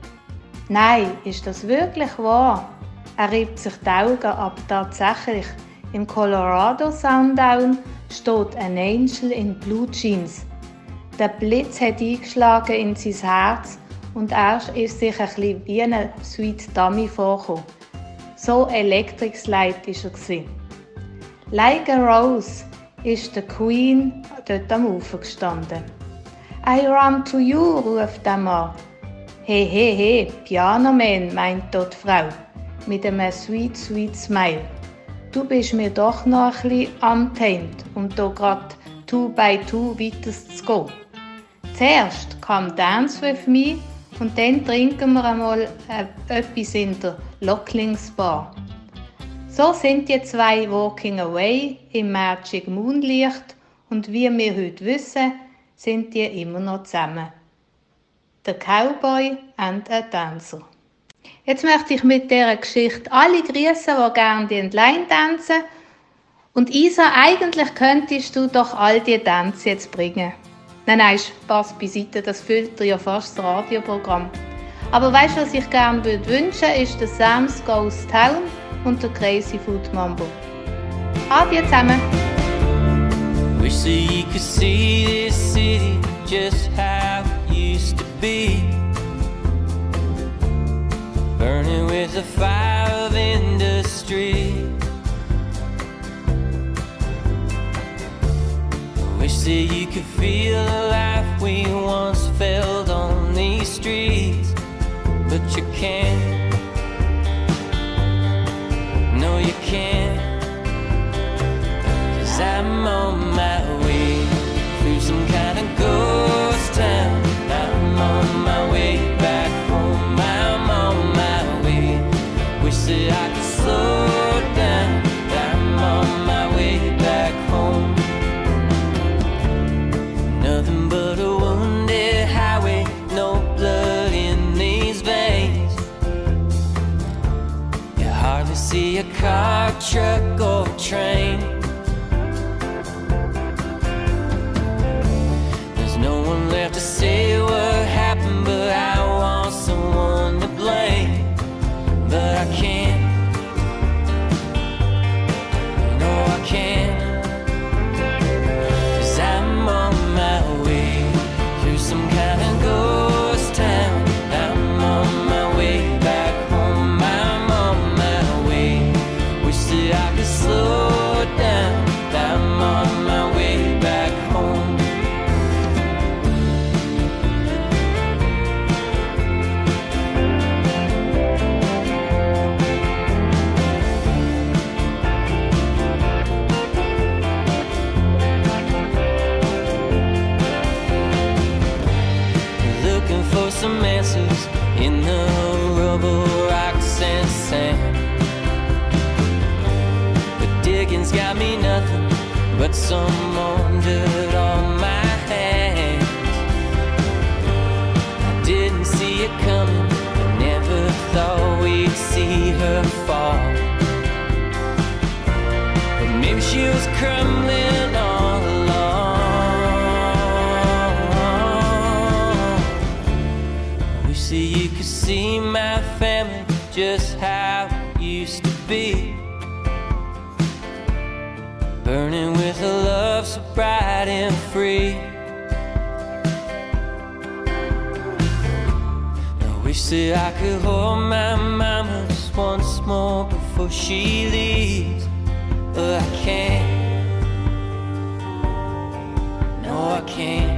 Nein, ist das wirklich wahr? Er reibt sich die Augen, aber tatsächlich, im Colorado Sundown steht ein Angel in Blue Jeans. Der Blitz hat eingeschlagen in sein Herz und er ist sich ein bisschen wie eine Sweet Dummy vorgekommen. So Electric Light war er. Like a Rose ist der Queen dort am Ufer gestanden. I run to you, ruft der Mann. He, he, he, Pianoman, meint dort Frau, mit einem sweet, sweet Smile. Du bist mir doch noch ein bisschen um hier grad two by two weiter zu gehen. Zuerst come dance with me und dann trinken wir einmal äh, etwas in der Locklings Bar. So sind die zwei walking away im Magic Moonlicht und wie wir heute wissen, sind die immer noch zusammen. Der Cowboy and a Dancer. Jetzt möchte ich mit dieser Geschichte alle grüßen, die gerne die Line tanzen Und Isa, eigentlich könntest du doch all die Tänze jetzt bringen. Nein, nein, Spaß beiseite, das füllt ja fast das Radioprogramm. Aber weißt du, was ich gerne würde wünschen, ist der Sam's Goes Town und der Crazy Food Mambo. Adieu zusammen! That you could see this city just how it used to be. Burning with the fire of industry. I Wish that you could feel the life we once felt on these streets, but you can't. No, you can't. I'm on my way through some kind of ghost town. I'm on my way back home. I'm on my way. Wish that I could slow down. I'm on my way back home. Nothing but a wounded highway, no blood in these veins. You hardly see a car, truck, or train. Say what happened, but I want someone to blame. But I can't. No, I can't. But someone did on my hands. I didn't see it coming, I never thought we'd see her fall. But maybe she was crumbling Burning with a love so bright and free. I wish that I could hold my mama just once more before she leaves. But I can't. No, I can't.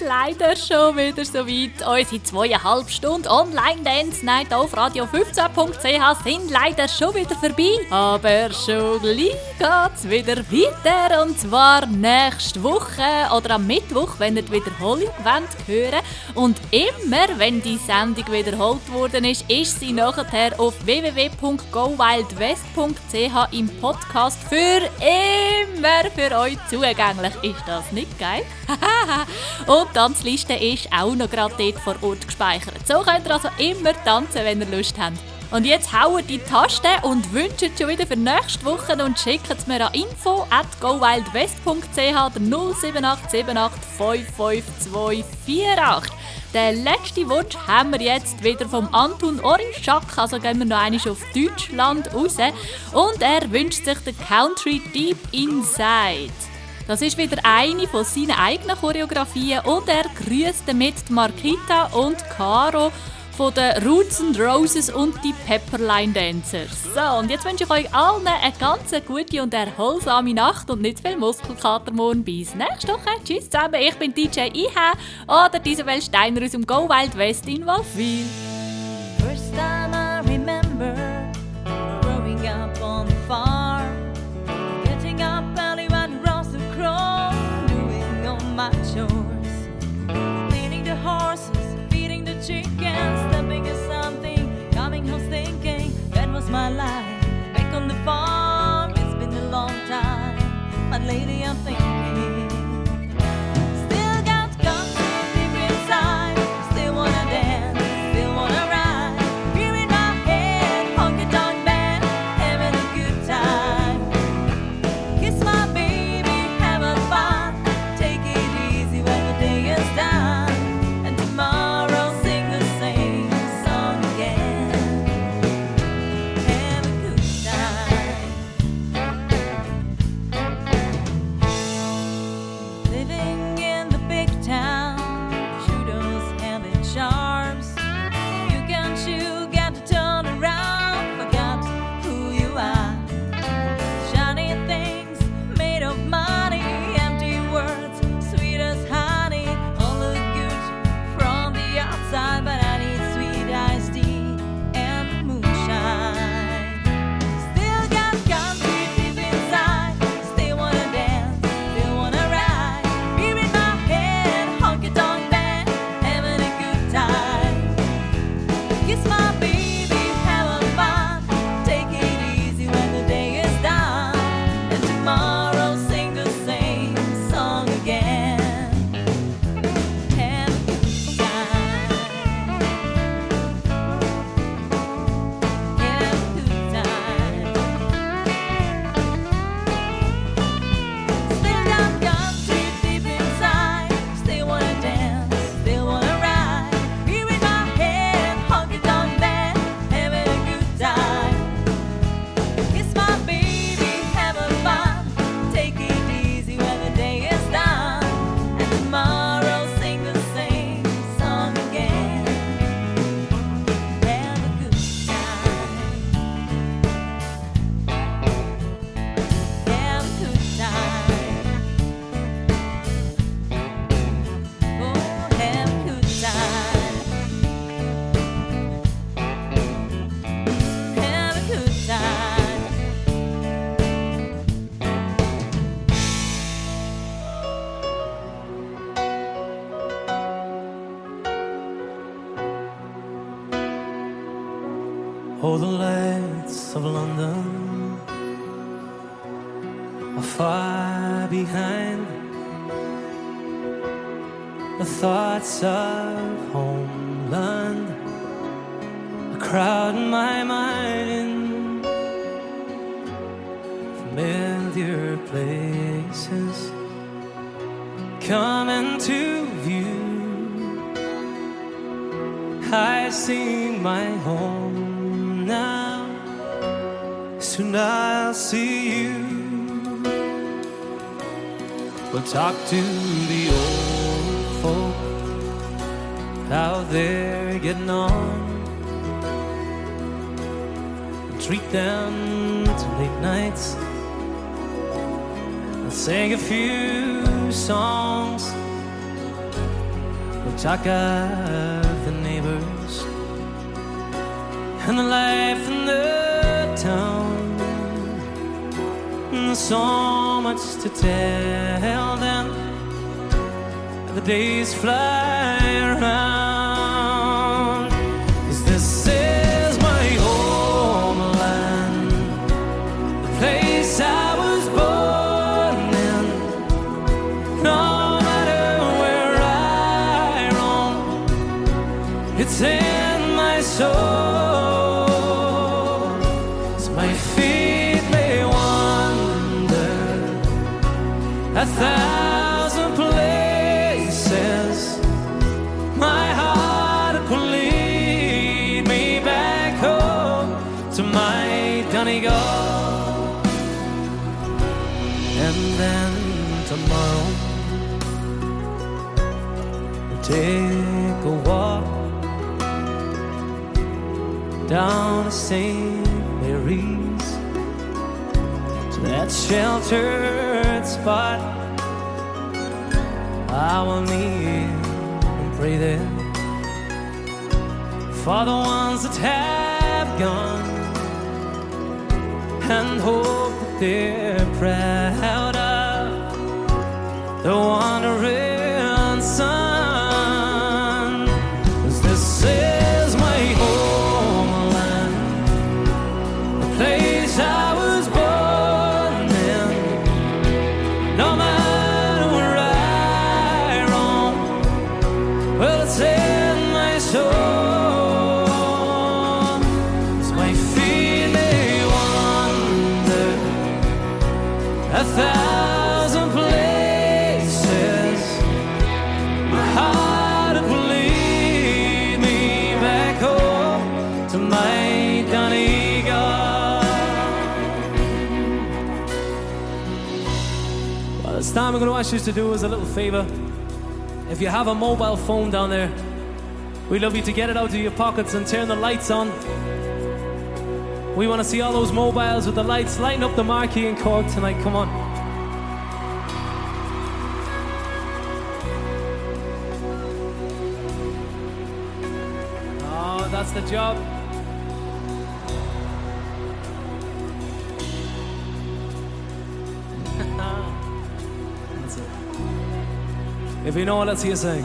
Ist leider schon so weit. Unsere zweieinhalb Stunden Online-Dance Night auf radio15.ch sind leider schon wieder vorbei. Aber schon gleich geht's wieder weiter. Und zwar nächste Woche oder am Mittwoch, wenn ihr die Wiederholung wollt hören Und immer, wenn die Sendung wiederholt worden ist, ist sie nachher auf www.gowildwest.ch im Podcast für immer für euch zugänglich. Ist das nicht geil? und die Tanzliste ist auch noch gerade dort vor Ort gespeichert. So könnt ihr also immer tanzen, wenn ihr Lust habt. Und jetzt hauen die Taste und wünscht schon wieder für nächste Woche und schickt es mir an info at gowildwest.ch oder 07878 55248. Den letzten Wunsch haben wir jetzt wieder vom Anton Orinschak, also gehen wir noch einmal auf Deutschland raus. Und er wünscht sich den Country Deep Inside. Das ist wieder eine von seinen eigenen Choreografien und er grüßt damit Markita und Caro von den Roots and Roses und die Pepperline Dancers. So, und jetzt wünsche ich euch allen eine ganz gute und erholsame Nacht und nicht viel Muskelkater morgen. Bis nächste Woche. Tschüss zusammen, ich bin DJ IH oder Isabel Steiner aus dem Go Wild West in Wolfville. My chores, the horses, feeding the chickens, something, coming home thinking that was my life. Back on the farm, it's been a long time, but lately I'm thinking. Talk to the old folk, how they're getting on. Treat them to late nights and sing a few songs. We'll talk of the neighbors and the life in the town. And There's so much to tell them. The days fly around. St. Mary's to that sheltered spot. I will kneel and pray there for the ones that have gone and hope that they're proud of the wandering ask you to do us a little favor. If you have a mobile phone down there, we'd love you to get it out of your pockets and turn the lights on. We want to see all those mobiles with the lights lighting up the marquee in Cork tonight. Come on. Oh, that's the job. If you know, let's hear sing.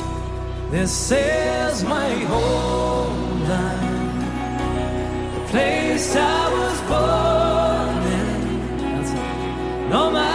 This is my homeland, the place I was born in. No matter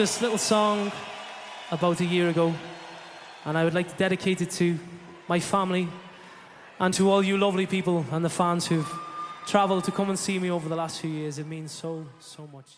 this little song about a year ago, and I would like to dedicate it to my family and to all you lovely people and the fans who've traveled to come and see me over the last few years. It means so, so much.